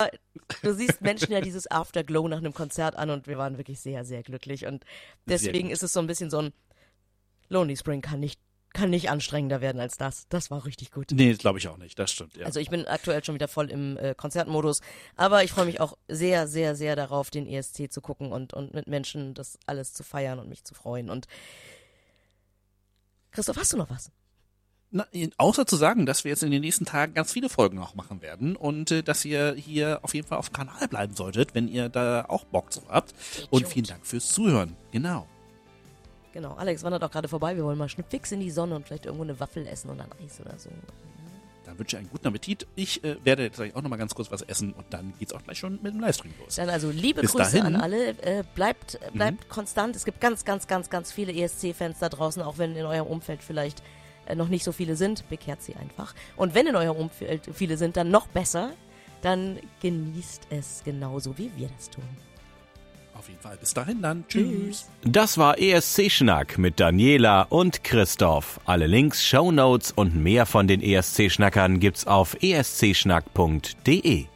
du siehst Menschen ja dieses Afterglow nach einem Konzert an und wir waren wirklich sehr, sehr glücklich. Und deswegen ist es so ein bisschen so ein Lonely Spring kann nicht, kann nicht anstrengender werden als das. Das war richtig gut. Nee, glaube ich auch nicht. Das stimmt, ja. Also ich bin aktuell schon wieder voll im äh, Konzertmodus, aber ich freue mich auch sehr, sehr, sehr darauf, den ESC zu gucken und, und mit Menschen das alles zu feiern und mich zu freuen. Und Christoph, hast du noch was? Na, außer zu sagen, dass wir jetzt in den nächsten Tagen ganz viele Folgen auch machen werden und äh, dass ihr hier auf jeden Fall auf dem Kanal bleiben solltet, wenn ihr da auch Bock drauf habt. Und vielen Dank fürs Zuhören. Genau. Genau, Alex wandert auch gerade vorbei. Wir wollen mal fix in die Sonne und vielleicht irgendwo eine Waffel essen und ein Eis oder so. Dann wünsche ich einen guten Appetit. Ich äh, werde jetzt auch noch mal ganz kurz was essen und dann geht's auch gleich schon mit dem Livestream los. Dann also liebe Bis Grüße dahin. Mhm. an alle. Äh, bleibt äh, bleibt konstant. Es gibt ganz, ganz, ganz, ganz viele ESC-Fans da draußen, auch wenn in eurem Umfeld vielleicht äh, noch nicht so viele sind. Bekehrt sie einfach. Und wenn in eurem Umfeld viele sind, dann noch besser. Dann genießt es genauso, wie wir das tun. Auf jeden Fall. Bis dahin dann. Tschüss. Das war ESC Schnack mit Daniela und Christoph. Alle Links, Shownotes und mehr von den ESC Schnackern gibt's auf escschnack.de.